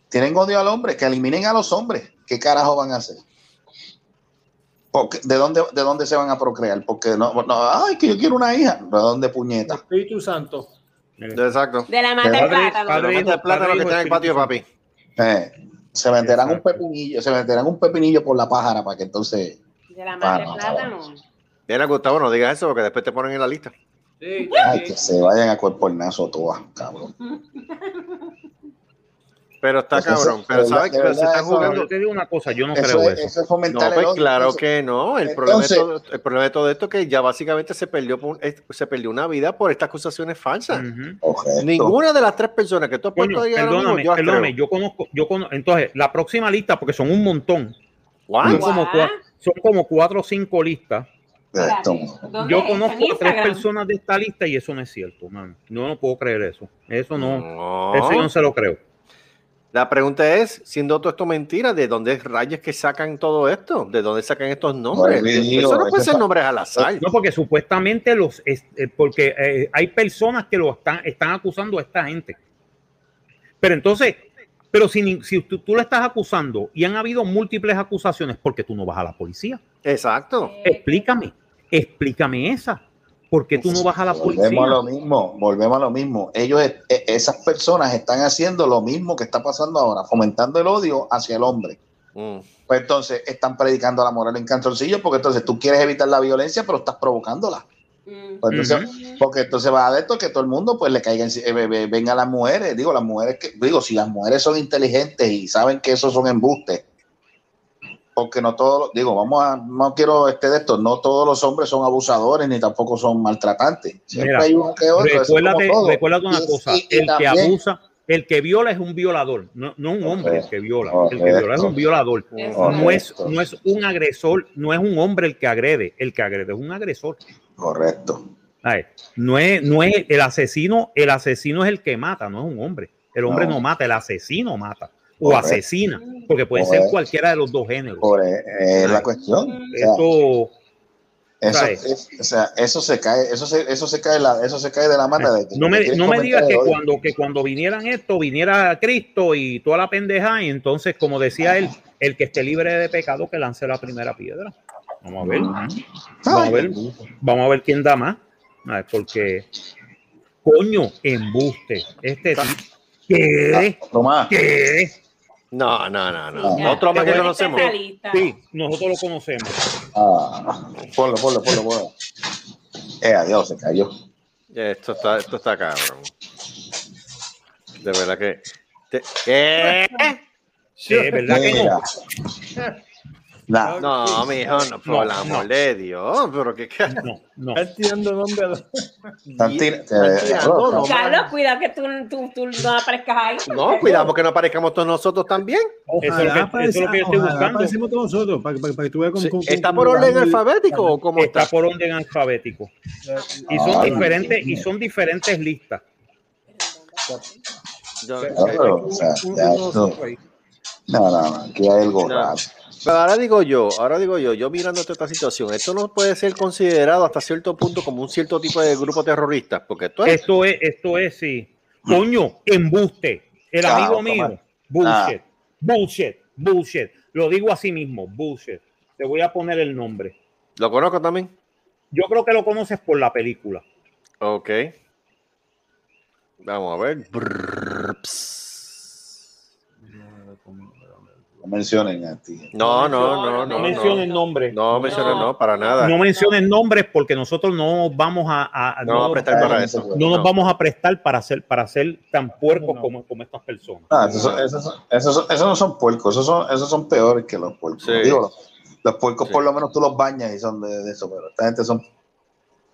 tienen odio al hombre, que eliminen a los hombres. ¿Qué carajo van a hacer? Porque, ¿de, dónde, ¿De dónde se van a procrear? Porque no, no, ay, que yo quiero una hija. ¿De dónde puñeta? Espíritu Santo. Exacto. De la mata de plátano. padre- el plátano que en el patio, papi. Eh, se meterán un pepinillo, se meterán un pepinillo por la pájara para que entonces. De la mata de plátano. Mira, Gustavo, no digas eso porque después te ponen en la lista. Sí, Ay, sí. que se vayan a cuerpo el nazo todas, cabrón. Pero está eso- cabrón. Pero verdad- sabes que se eso- jugando. Yo te digo una cosa, yo no Eso creo es, eso. eso es fomentar No, el pues claro Entonces, que no. El, Entonces- problema de todo, el problema de todo esto es que ya básicamente se perdió, se perdió una vida por estas acusaciones falsas. Ninguna de las tres personas que tú has puesto ahí ahora mismo, perdóname, yo perdóname, yo conozco, yo conozco, entonces, la próxima lista, porque son un montón, son como, son cuatro o cinco listas Esto. ¿Dónde Yo conozco a tres personas de esta lista y eso no es cierto, man. No, no puedo creer eso. Eso no, No. eso yo no se lo creo. La pregunta es, siendo todo esto mentira, ¿de dónde rayos que sacan todo esto? ¿De dónde sacan estos nombres? Bueno, digo, eso no puede ser nombres al azar. No, porque supuestamente los, es- eh, porque eh, hay personas que lo están, están acusando a esta gente. Pero entonces, pero si, tú, tú le estás acusando y han habido múltiples acusaciones, ¿por qué tú no vas a la policía? Exacto. Eh, Explícame, explícame esa. ¿Por qué tú no vas a la policía? Volvemos a lo mismo, volvemos a lo mismo. Ellos, e- esas personas están haciendo lo mismo que está pasando ahora, fomentando el odio hacia el hombre. Mm. Pues entonces están predicando la moral en cantoncillo porque entonces tú quieres evitar la violencia, pero estás provocándola. mm. Pues entonces, Porque entonces va a de esto que todo el mundo pues le caiga, eh, ve- ve- venga las mujeres, digo, las mujeres que, digo, si las mujeres son inteligentes y saben que esos son embustes, porque no todos, digo, vamos a, no quiero este de esto, no todos los hombres son abusadores ni tampoco son maltratantes. Siempre Mira, hay uno que otro. Recuérdate, una Y- cosa, y- y el que abusa, el que viola es un violador, no, no un hombre el que viola, el que viola es un violador. No es, no es un agresor, no es un hombre el que agrede, el que agrede es un agresor. Correcto. Ay, No es, no es el asesino, el asesino es el que mata, no es un hombre. El hombre no, No. mata, el asesino mata o Correcto. asesina, porque puede ser Correcto. cualquiera de los dos géneros. Por, eh, eh, la cuestión. Esto, eso, ¿sabes? es- o sea, eso se cae, eso se, eso se cae, la, eso se cae de la mata. De que no me, no me digas que cuando, que cuando vinieran esto, viniera Cristo y toda la pendeja, y entonces, como decía él, el que esté libre de pecado, que lance la primera piedra. Vamos a ver. Vamos a ver, vamos a ver quién da más. Porque, coño, embuste. Este tipo. ¿Qué? Tomás, ¿Qué? No, no, no, no. Ya, Otro más que conocemos. Sí, nosotros lo conocemos. ah, ponlo, ponlo, ponlo, ponlo. Eh, adiós, se cayó. Esto está, esto está cabrón. De verdad que. te- ¿Qué? Sí, ¿verdad que no? Nah, No, mijo, no, por el No, amor no. de Dios, pero qué ca- No, no. Estás tirando nombre a los- no, Carlos, cuidado que tú, tú, tú no aparezcas ahí. No, cuidado que no aparezcamos todos nosotros también. Eso es lo que- eso es lo que yo estoy ojalá buscando. aparecemos todos nosotros, para, para- para que tú veas cómo... Sí, cómo- ¿Está por orden el- alfabético o cómo Está está? por orden alfabético. Y son Ah, diferentes, y son diferentes listas. Yo- No, pero, o sea, ya esto- no, no, no, aquí hay algo No. raro. Pero ahora digo yo, ahora digo yo, yo mirando toda esta situación, esto no puede ser considerado hasta cierto punto como un cierto tipo de grupo terrorista, porque esto es Esto es, esto es, sí. Coño, embuste. El Ah, amigo mío. Bullshit. Bullshit. Bullshit. Lo digo así mismo. Bullshit. Te voy a poner el nombre. lo conozco también. Yo creo que lo conoces por la película. Ok. Vamos a ver. Brrr, No mencionen a ti. No, no, no, No no. menciones No, nombres. no menciones, no, para nada. No menciones nombres porque nosotros no vamos a, a- No prestar para eso. no nos No. vamos a prestar para ser, para ser tan puercos como, como estas personas. Ah, esos, esos, esos, no son puercos, esos son, esos son peores que los puercos. Sí. Digo, los, los puercos Sí. por lo menos tú los bañas y son de, de eso, pero esta gente son.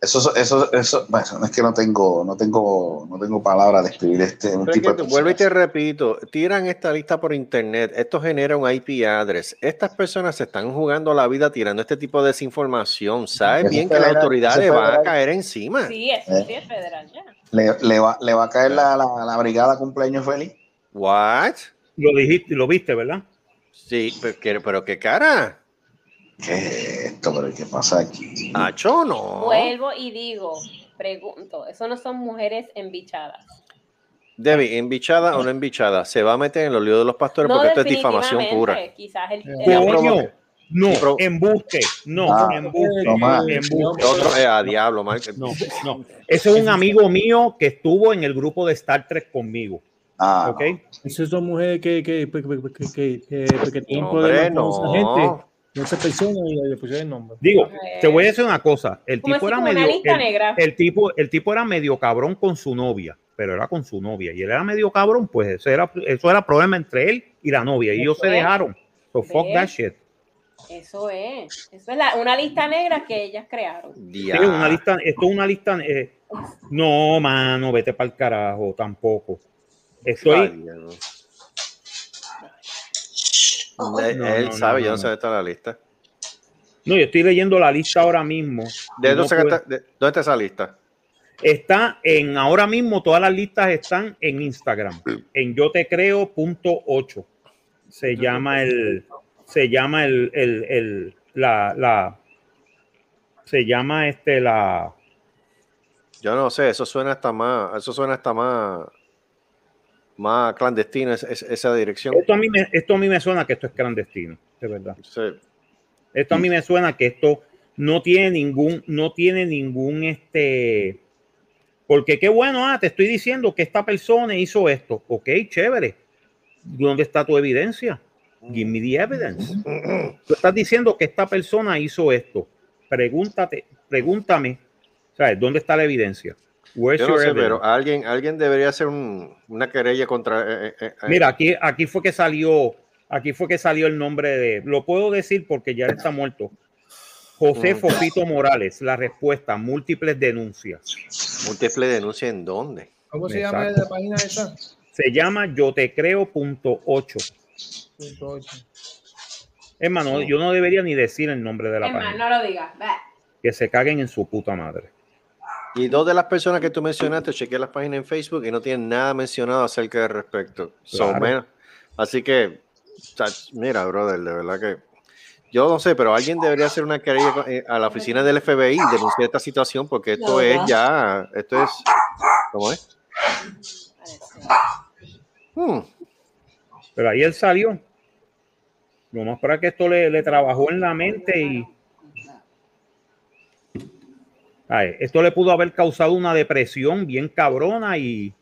Eso, eso, eso, bueno, es que no tengo, no tengo, no tengo palabras de escribir este un tipo de vuelvo y te repito, tiran esta lista por internet, esto genera un IP address. Estas personas se están jugando la vida tirando este tipo de desinformación. Sabes Eso bien es que las federal, autoridades van a federal. caer encima. Sí, eso ¿Eh? sí es federal ya. Le, le va, le va a caer la, la, la brigada cumpleaños feliz. What? Lo dijiste, lo viste, ¿verdad? Sí, pero, pero qué cara. ¿Qué es esto? ¿Pero qué pasa aquí? Acho, no. Vuelvo y digo, pregunto, eso no son mujeres embichadas. Debbie, embichada o no embichada, se va a meter en los líos de los pastores No, porque esto es difamación pura. Quizás el, el- no, pero- embuste, no, Ah, embuste, toma. embuste. Otro, eh, a diablo, Mike. No, no. Ese es un amigo mío que estuvo en el grupo de Star Trek conmigo, Ah, ¿ok? Esas son mujeres que, que, que, que, que, que, que- que problemas no. con esa gente, con esa persona y le pusieron el nombre. Digo, te voy a decir una cosa, el tipo era medio, el, tipo, el tipo era medio cabrón con su novia, pero era con su novia y él era medio cabrón, pues eso era, eso era problema entre él y la novia y ellos se dejaron. So fuck ¿Ves? that shit. Eso es. Eso es la- una lista negra que ellas crearon. Sí, una lista, esto es una lista. eh, no, mano, vete para el carajo, tampoco. Estoy. Ay. Él, No, él sabe, yo no sé dónde está la lista. No, yo estoy leyendo la lista ahora mismo. ¿De dónde, de- ¿Dónde está esa lista? Está en, ahora mismo todas las listas están en Instagram, en yo te creo punto ocho. Se llama el, se llama el, el, el- la, la, se llama este, la, Yo no sé, eso suena hasta más, eso suena hasta más, más clandestino es- es- esa dirección. esto a mí me, esto a mí me suena que esto es clandestino, de verdad. Sí. Esto a mí me suena que esto no tiene ningún, no tiene ningún este, porque qué bueno, ah, te estoy diciendo que esta persona hizo esto. Ok, chévere. ¿Dónde está tu evidencia? Give me the evidence. Tú estás diciendo que esta persona hizo esto. Pregúntate, pregúntame, ¿sabes? ¿Dónde está la evidencia? Where's Yo no your sé, evidence? pero alguien, alguien debería hacer un- una querella contra. eh, eh, eh, Mira, aquí, aquí fue que salió, aquí fue que salió el nombre de, lo puedo decir porque ya está muerto. José Mm. Fofito Morales, la respuesta, múltiples denuncias. múltiple denuncia en dónde. ¿Cómo se Exacto. llama la página esa? Se llama yo te creo.8. Punto ocho. Hermano, yo no debería ni decir el nombre de la más, página. no lo digas. Bah. Que se caguen en su puta madre. Y dos de las personas que tú mencionaste, chequeé las páginas en Facebook y no tienen nada mencionado acerca del respecto. So, Claro. menos- así que, mira, brother, de verdad que. Yo no sé, pero alguien debería hacer una querella eh, a la oficina del FBI y denunciar esta situación porque esto es ya. Esto es. ¿Cómo es? Hmm. Pero ahí él salió. Lo más para que esto le, le trabajó en la mente y. Ay, esto le pudo haber causado una depresión bien cabrona y,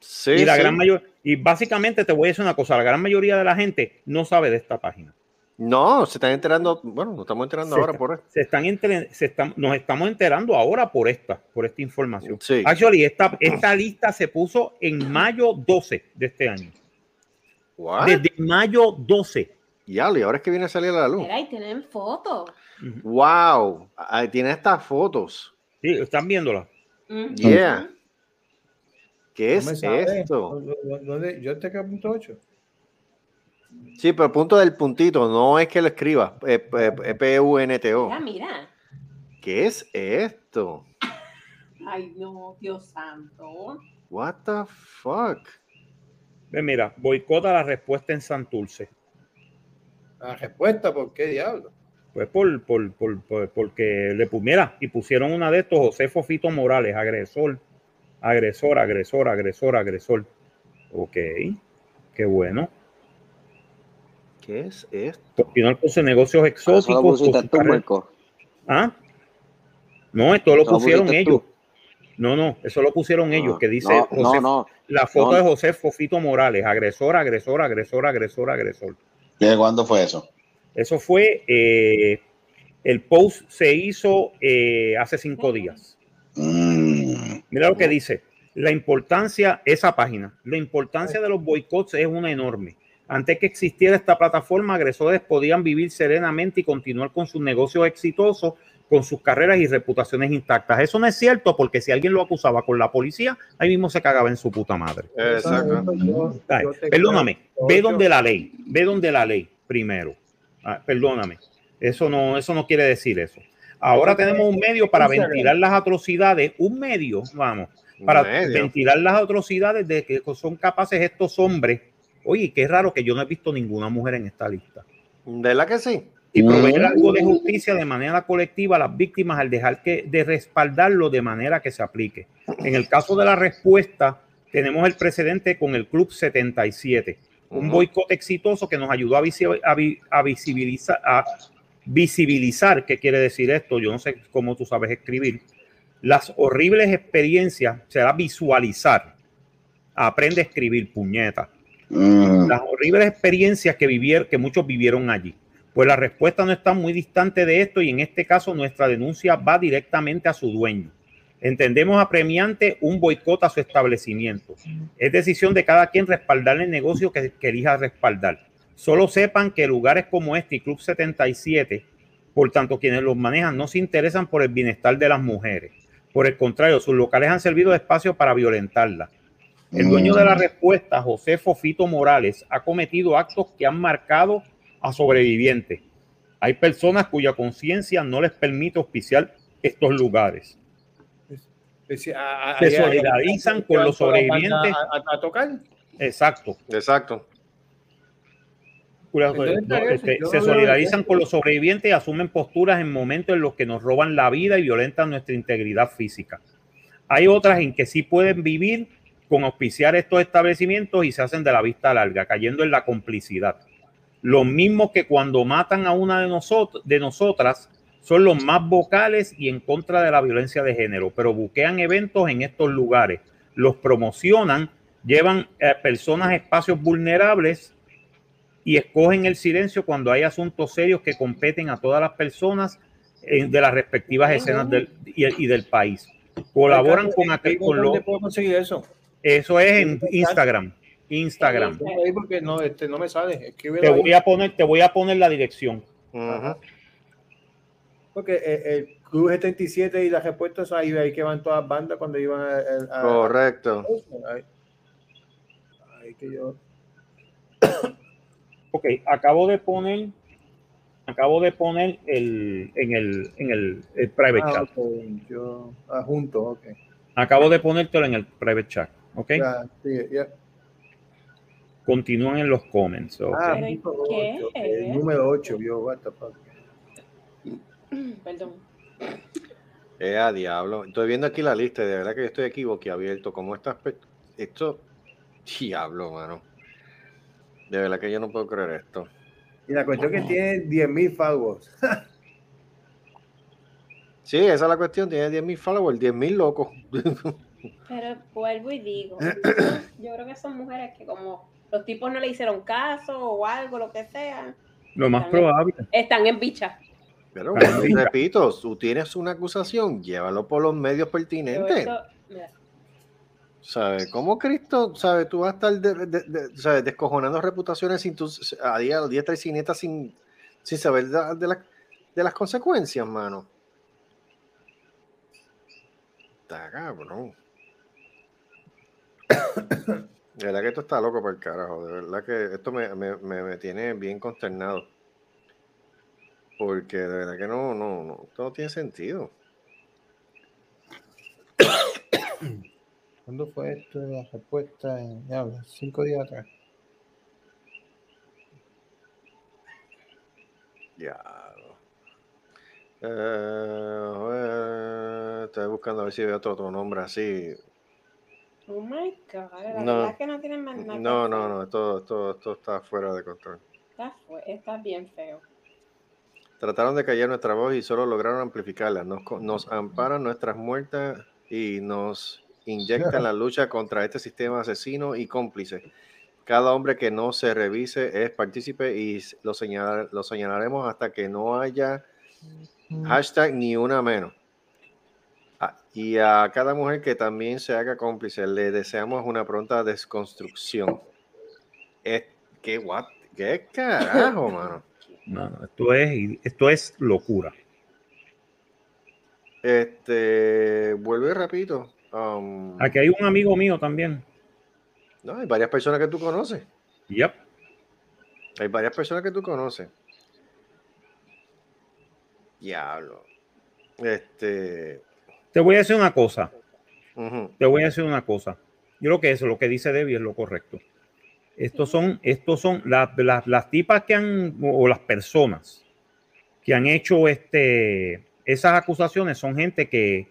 Sí, y la sí. gran mayor y básicamente te voy a decir una cosa, la gran mayoría de la gente no sabe de esta página. No, se están enterando. Bueno, nos estamos enterando Se ahora está- por esto. Se están entre- se están, nos estamos enterando ahora por esta, por esta información. Sí. Actually, esta, esta lista se puso en mayo 12 de este año. What? Desde mayo 12. Ya, y ahora es que viene a salir a la luz. Mira, y tienen fotos. Wow, ahí tiene estas fotos. Sí, están viéndola. Ujú. Yeah. ¿Qué es esto? ¿Dó- ¿Dónde? Yo te creo punto ocho. Sí, pero el punto del puntito no es que lo escriba. eh, eh, eh, P-U-N-T-O. Mira, mira. ¿Qué es esto? Ay, no, Dios santo. What the fuck? Mira, boicota la respuesta en Santurce. La respuesta, ¿por qué diablo? Pues por, por, por, por- porque le pu- mira, y pusieron una de estos, José Fofito Morales, agresor, agresor, agresor, agresor, agresor. Ok, qué bueno. ¿Qué es esto? Con sus negocios exóticos. ¿Ah? No, esto lo pusieron ellos. tú. No, no, eso lo pusieron ellos, No, que dice no, José- no, no. la foto no. de José Fofito Morales, agresor, agresor, agresor, agresor, agresor. ¿De cuándo fue eso? Eso fue, eh, el post se hizo eh, hace cinco días. Mm, Mira lo que dice. La importancia, esa página, la importancia de los boicots es una enorme. Antes que existiera esta plataforma, agresores podían vivir serenamente y continuar con sus negocios exitosos, con sus carreras y reputaciones intactas. Eso no es cierto porque si alguien lo acusaba con la policía, ahí mismo se cagaba en su puta madre. Exacto. Perdóname, ve donde la ley, ve donde la ley primero. Ah, perdóname, eso no, eso no quiere decir eso. Ahora tenemos un medio para ventilar las atrocidades, un medio, vamos, para Medio. ventilar las atrocidades de que son capaces estos hombres. Oye, qué raro que yo no he visto ninguna mujer en esta lista. ¿De la que sí? Y proveer algo de justicia de manera colectiva a las víctimas al dejar que de respaldarlo de manera que se aplique. En el caso de la respuesta, tenemos el precedente con el Club 77, un boicot exitoso que nos ayudó a, visi- a vi- a visibilizar, a visibilizar, ¿qué quiere decir esto? Yo no sé cómo tú sabes escribir. Las horribles experiencias será visualizar. Aprende a escribir, puñeta mm. las horribles experiencias que vivieron, que muchos vivieron allí. Pues la respuesta no está muy distante de esto y en este caso nuestra denuncia va directamente a su dueño. Entendemos apremiante un boicot a su establecimiento. Es decisión de cada quien respaldar el negocio que, que elija respaldar. Solo sepan que lugares como este y Club 77, por tanto quienes los manejan no se interesan por el bienestar de las mujeres. Por el contrario, sus locales han servido de espacio para violentarlas. El dueño de la respuesta, José Fofito Morales, ha cometido actos que han marcado a sobrevivientes. Hay personas cuya conciencia no les permite auspiciar estos lugares. Es decir, a- a- Se solidarizan con los sobrevivientes. A, a- a tocar. Exacto. Exacto. Cuya- Entonces, no, eso, este, se solidarizan con los sobrevivientes y asumen posturas en momentos en los que nos roban la vida y violentan nuestra integridad física. Hay otras en que sí pueden vivir con auspiciar estos establecimientos y se hacen de la vista larga, cayendo en la complicidad. Los mismos que cuando matan a una de, nosotros, de nosotras son los más vocales y en contra de la violencia de género, pero buquean eventos en estos lugares, los promocionan, llevan eh, personas a espacios vulnerables y escogen el silencio cuando hay asuntos serios que competen a todas las personas eh, de las respectivas escenas del, y, y del país. Colaboran con aquel, con lo, ¿Dónde puedo conseguir eso? eso es en Instagram. Instagram. Porque no, este, no me sale. Te ahí. voy a poner, te voy a poner la dirección. Ujú. Porque el, el Club 77 y las respuestas ahí, ahí que van todas las bandas cuando iban a. a- a- Correcto. Ahí, ahí que yo. Ok, acabo de poner, acabo de poner el, en el, en el, el private Ah, chat. yo. Ah, junto, ok. Acabo de ponértelo en el private chat. Ok, continúen en los comments. Ah, El número 8, yo, what the fuck. Perdón. Eh, a diablo. Estoy viendo aquí la lista y de verdad que yo estoy aquí boquiabierto. ¿Cómo estas pe- Esto. Diablo, mano. De verdad que yo no puedo creer esto. Y la cuestión es que tiene 10.000 followers. Sí, esa es la cuestión. Tiene 10.000 followers, 10.000 locos. Pero vuelvo y digo, yo creo que son mujeres que como los tipos no le hicieron caso o algo, lo que sea, Lo más probable. están en bicha. Pero Caramba. repito, tú tienes una acusación, llévalo por los medios pertinentes. ¿Sabes? ¿Cómo Cristo, sabes? Tú vas a estar de- de- de- ¿sabes? descojonando reputaciones sin tu, a día, a diestra y siniestra sin, sin saber de, de la- de las consecuencias, mano. Está cabrón. De verdad que esto está loco por el carajo. De verdad que esto me, me- me- me tiene bien consternado. Porque de verdad que no, no, no, esto no tiene sentido. ¿Cuándo fue esto? La respuesta en ya, cinco días atrás. Diablo. Eh, estoy buscando a ver si veo otro, otro nombre así. oh my god, la No. verdad es que no tienen más nada. No, no, no, esto, esto, esto está fuera de control. Está bien feo. Trataron de callar nuestra voz y solo lograron amplificarla. Nos, nos amparan nuestras muertas y nos inyectan la lucha contra este sistema asesino y cómplice. Cada hombre que no se revise es partícipe y lo, lo señalaremos hasta que no haya hashtag ni una menos. Ah, y a cada mujer que también se haga cómplice, le deseamos una pronta desconstrucción. Es, ¿qué, what? ¿Qué carajo, mano? No, no, esto es, esto es locura. Este, vuelve rapidito. Um, Aquí hay un amigo mío también. no, hay varias personas que tú conoces. Yep. Hay varias personas que tú conoces. Diablo. Este. Te voy a decir una cosa. Te voy a decir una cosa. Yo creo que eso, lo que dice Debbie es lo correcto. Estos son, estos son las, las, las tipas que han, o las personas que han hecho este, esas acusaciones, son gente que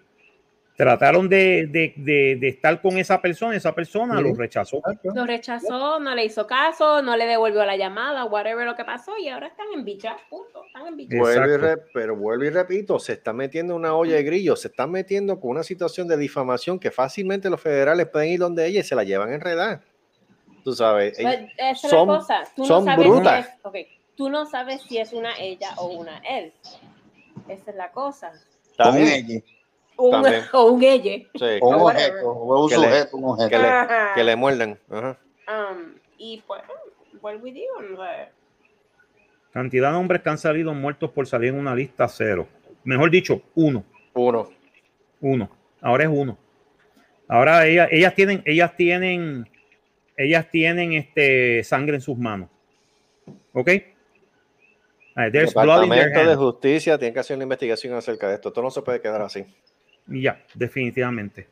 trataron de, de, de, de estar con esa persona, esa persona Sí. lo rechazó. Lo rechazó, no le hizo caso, no le devolvió la llamada, whatever lo que pasó, y ahora están en bicha, punto. Están en bicha. Vuelvo y Exacto. re- pero vuelvo y repito, se está metiendo en una olla de grillo, se está metiendo con una situación de difamación que fácilmente los federales pueden ir donde ella y se la llevan enredada. Tú sabes, ella- Pues, esa es son- la cosa. Tú son no sabes brutas. Si es, ok, Tú no sabes si es una ella o una él. Esa es la cosa. ella. Un, También. o un elle. sí, Un Ah, whatever. objeto, un Que le- sujeto, un objeto. que le, que le muerdan. Ajá. Um, y pues, vuelvo y digo, sé. Cantidad de hombres que han salido muertos por salir en una lista cero. Mejor dicho, uno. Uno. Uno. Ahora es uno. Ahora ellas, ellas tienen, ellas tienen, ellas tienen este, sangre en sus manos. ¿Ok? El Departamento de Justicia tiene que hacer una investigación acerca de esto. Esto no se puede quedar así. Ya, definitivamente.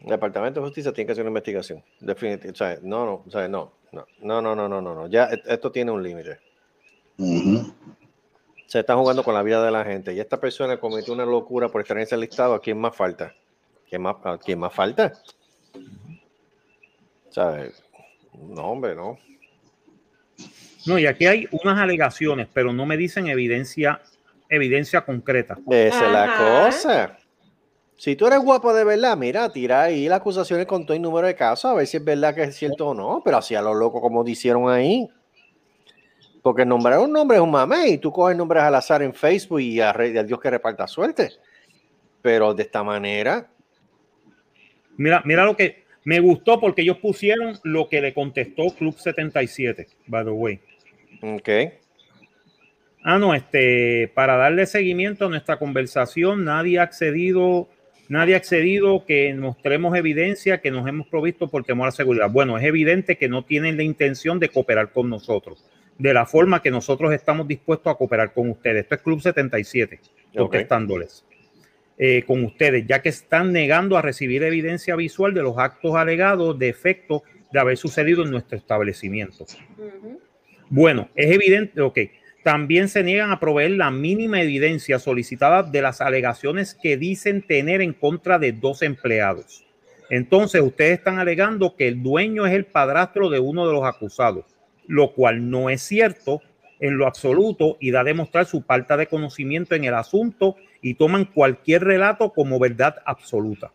Departamento de Justicia tiene que hacer una investigación. Definitivamente. O sea, no, no, o sea, no, no, no, no, no, no, no. Ya e-, esto tiene un límite. Se está jugando con la vida de la gente. Y esta persona cometió una locura por estar en ese listado. ¿A quién más falta? ¿Quién más, a quién más falta? ¿Sabes? No, hombre, no. No, y aquí hay unas alegaciones, pero no me dicen evidencia, evidencia concreta. Esa es la cosa. Si tú eres guapo de verdad, mira, tira ahí las acusaciones con todo el número de casos, a ver si es verdad que es cierto o no, pero así a lo loco como hicieron ahí. Porque nombrar un nombre es un mame y tú coges nombres al azar en Facebook y a, a Dios que reparta suerte. Pero de esta manera, Mira, mira lo que me gustó porque ellos pusieron lo que le contestó Club 77, by the way. ok. Ah, no, este, para darle seguimiento a nuestra conversación, nadie ha accedido, nadie ha accedido que mostremos evidencia que nos hemos provisto por temor a seguridad. Bueno, es evidente que no tienen la intención de cooperar con nosotros, de la forma que nosotros estamos dispuestos a cooperar con ustedes. Esto es Club 77, contestándoles. Eh, con ustedes, ya que están negando a recibir evidencia visual de los actos alegados de efecto de haber sucedido en nuestro establecimiento. Bueno, es evidente, ok. También se niegan a proveer la mínima evidencia solicitada de las alegaciones que dicen tener en contra de dos empleados. Entonces, ustedes están alegando que el dueño es el padrastro de uno de los acusados, lo cual no es cierto en lo absoluto y da a demostrar su falta de conocimiento en el asunto y toman cualquier relato como verdad absoluta.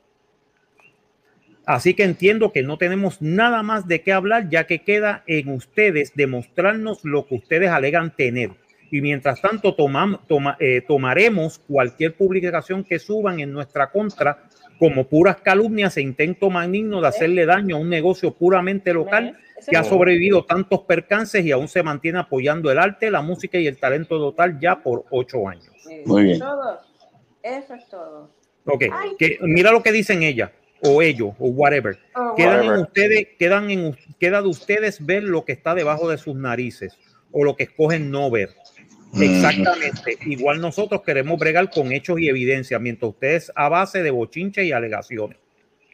Así que entiendo que no tenemos nada más de qué hablar, ya que queda en ustedes demostrarnos lo que ustedes alegan tener. Y mientras tanto, tomam- toma- eh, tomaremos cualquier publicación que suban en nuestra contra como puras calumnias e intento maligno de hacerle daño a un negocio puramente local que ha sobrevivido tantos percances y aún se mantiene apoyando el arte, la música y el talento total ya por ocho años. Muy bien. Eso es todo. Ok, que, mira lo que dicen ella o ellos o whatever. Oh, Quedan en ustedes, quedan en, queda de ustedes ver lo que está debajo de sus narices o lo que escogen no ver. Mm. Exactamente. Igual nosotros queremos bregar con hechos y evidencia, mientras ustedes a base de bochinche y alegaciones.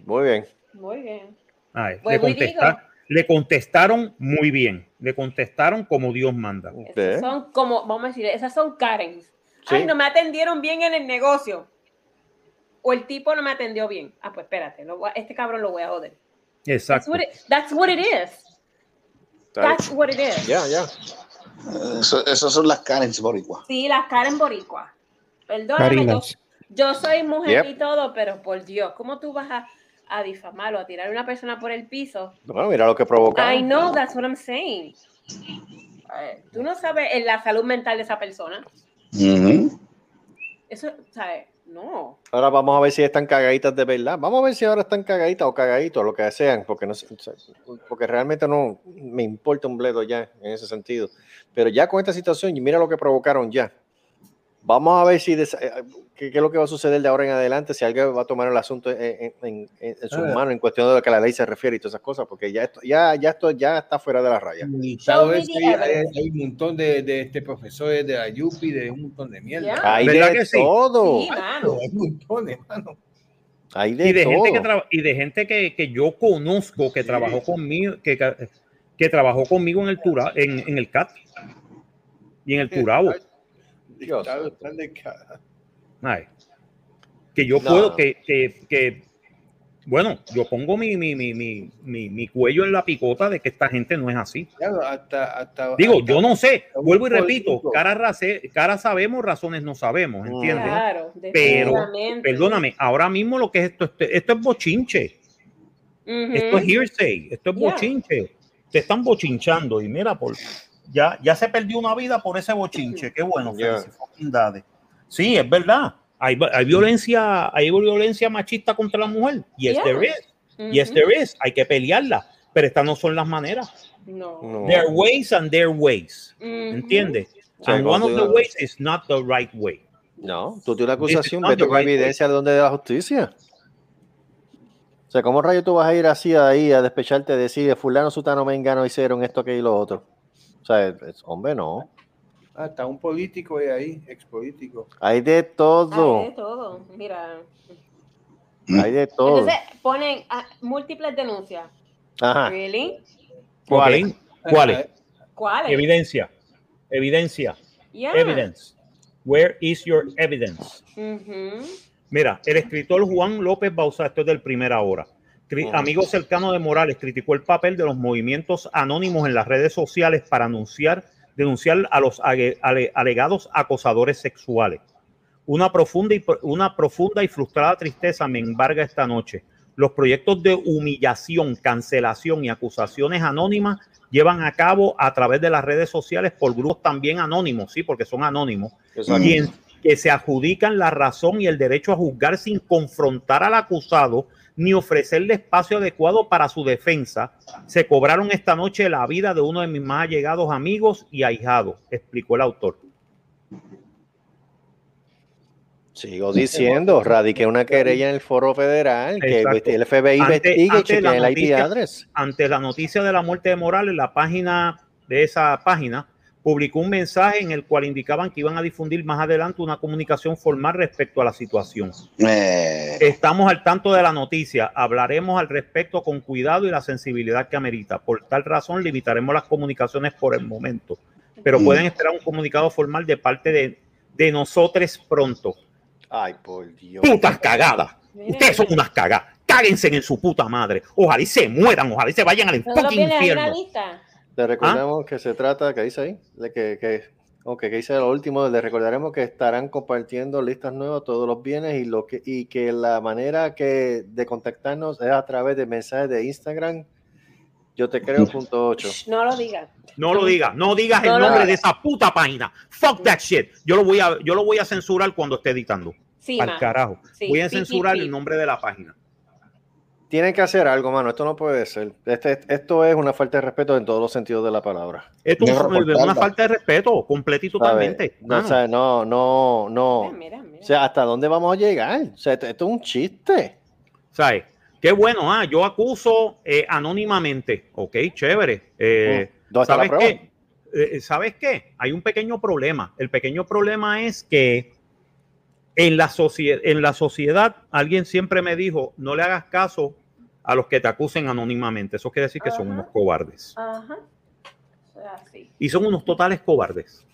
Muy bien. Muy bien. Ay, le, Vuelvo y contesta- le contestaron muy bien. Le contestaron como Dios manda. Son como, vamos a decir, esas son Karens. Sí. Ay, no me atendieron bien en el negocio. O el tipo no me atendió bien. Ah, pues espérate, lo este cabrón lo voy a joder. That's Exacto. what it, that's what it is. That's what it is. Ya, ya. Eso, esos son las Karens boricua. Sí, las Karen boricua. Perdóname, yo, soy mujer Yep. y todo, pero por Dios, ¿cómo tú vas a, a difamarlo, a tirar a una persona por el piso? Bueno, mira lo que provoca. I know, that's what I'm saying. Eh, Tú no sabes en la salud mental de esa persona. Eso, ¿sabes? No. Ahora vamos a ver si están cagaditas de verdad. Vamos a ver si ahora están cagaditas o cagaditos, lo que sean, porque no porque realmente no me importa un bledo ya en ese sentido. Pero ya con esta situación, y mira lo que provocaron ya. Vamos a ver si des- eh, qué, qué es lo que va a suceder de ahora en adelante, si alguien va a tomar el asunto en, en- en- en sus Ah. manos en cuestión de lo que la ley se refiere y todas esas cosas, porque ya esto ya, ya esto ya está fuera de la raya. Hay, un montón de, de este profesores de la Yupi, de un montón de mierda. Ya. Hay ¿Verdad de que todo, Sí, mano. Hay montones, mano. hay de, y de todo. gente que traba- y de gente que, que yo conozco que trabajó conmigo que, que, que trabajó conmigo en el tura en, en el CAT y en el Turabo Dios Está- santo. está de cara. Ay, que yo No. puedo que, que, que bueno yo pongo mi, mi, mi, mi, mi, mi cuello en la picota de que esta gente no es así Ya, hasta, hasta, digo hasta- yo no sé vuelvo y repito cara, race- cara sabemos razones no sabemos Mm. ¿entiendes? Claro, pero perdóname ahora mismo lo que es esto esto, esto es bochinche. Esto es hearsay, esto es Yeah. bochinche. Te están bochinchando y mira, por, ya, ya se perdió una vida por ese bochinche. Qué bueno, Yeah. Sí, es verdad. Hay, hay violencia, hay violencia machista contra la mujer. Yes, Yeah. there is. Yes, Ujú. there is. Hay que pelearla. Pero estas no son las maneras. No. No. Their ways and their ways. Ujú. ¿Entiendes? sea, and one of the ways is not the right way. No, tú tienes is acusación, vete con right way. evidencia de donde de la justicia. O sea, ¿cómo rayo tú vas a ir así ahí a despecharte, decir fulano, sutano, mengano hicieron esto, aquello y lo otro? O sea, es- hombre, no. Ah, está un político ahí, ahí ex político. Hay de todo. Hay de todo. Mira. Hay de todo. Entonces ponen ah, múltiples denuncias. Ajá. ¿Really? ¿Cuáles? ¿Cuáles? ¿Cuáles? Evidencia. Evidencia. Yeah. Evidence. Where is your evidence? Ujú. Mira, el escritor Juan López Bausa, esto es del primera hora. Amigo cercano de Morales criticó el papel de los movimientos anónimos en las redes sociales para anunciar, denunciar a los ale- alegados acosadores sexuales. Una profunda, y, una profunda y frustrada tristeza me embarga esta noche. Los proyectos de humillación, cancelación y acusaciones anónimas llevan a cabo a través de las redes sociales por grupos también anónimos, sí, porque son anónimos, y en- que se adjudican la razón y el derecho a juzgar sin confrontar al acusado ni ofrecerle espacio adecuado para su defensa, se cobraron esta noche la vida de uno de mis más allegados amigos y ahijados, explicó el autor. Sigo diciendo, radiqué una querella en el foro federal que Exacto. el FBI investigue y chequee el IP address. Ante la noticia de la muerte de Morales, la página de esa página publicó un mensaje en el cual indicaban que iban a difundir más adelante una comunicación formal respecto a la situación. Eh, Estamos al tanto de la noticia, hablaremos al respecto con cuidado y la sensibilidad que amerita. Por tal razón, limitaremos las comunicaciones por el momento, pero Mm. pueden esperar un comunicado formal de parte de, de nosotros pronto. Ay, por Dios. Putas cagadas. Mira, Ustedes son unas cagadas. Cáguense en su puta madre. Ojalá y se mueran, ojalá y se vayan al ¿No infierno. Le ¿Ah? recordamos que se trata, que dice ahí, de que, que, que dice lo último, le recordaremos que estarán compartiendo listas nuevas, todos los bienes y lo que y que la manera que de contactarnos es a través de mensajes de Instagram. Yo te creo punto 8. Shh, No lo digas. No lo digas, no digas No el nombre digas. de esa puta página. Fuck that shit. Yo lo voy a, yo lo voy a censurar cuando esté editando. Sí, Al ma. carajo. Sí, Voy a censurar el nombre de la página. Tienen que hacer algo, mano. Esto no puede ser. Este, esto es una falta de respeto en todos los sentidos de la palabra. Esto es una, falta de respeto, completa y totalmente. No, o mano. sea, no, no, no. Mira, mira, mira. O sea, ¿hasta dónde vamos a llegar? O sea, esto, esto es un chiste. ¿Sabes? Qué bueno, ah, yo acuso eh, anónimamente. Ok, chévere. Eh, ¿Dónde está la ¿Sabes prueba? qué? Eh, ¿Sabes qué? Hay un pequeño problema. El pequeño problema es que en la, socie- en la sociedad alguien siempre me dijo, no le hagas caso a los que te acusen anónimamente. Eso quiere decir que son unos cobardes. Ajá. Y son unos totales cobardes.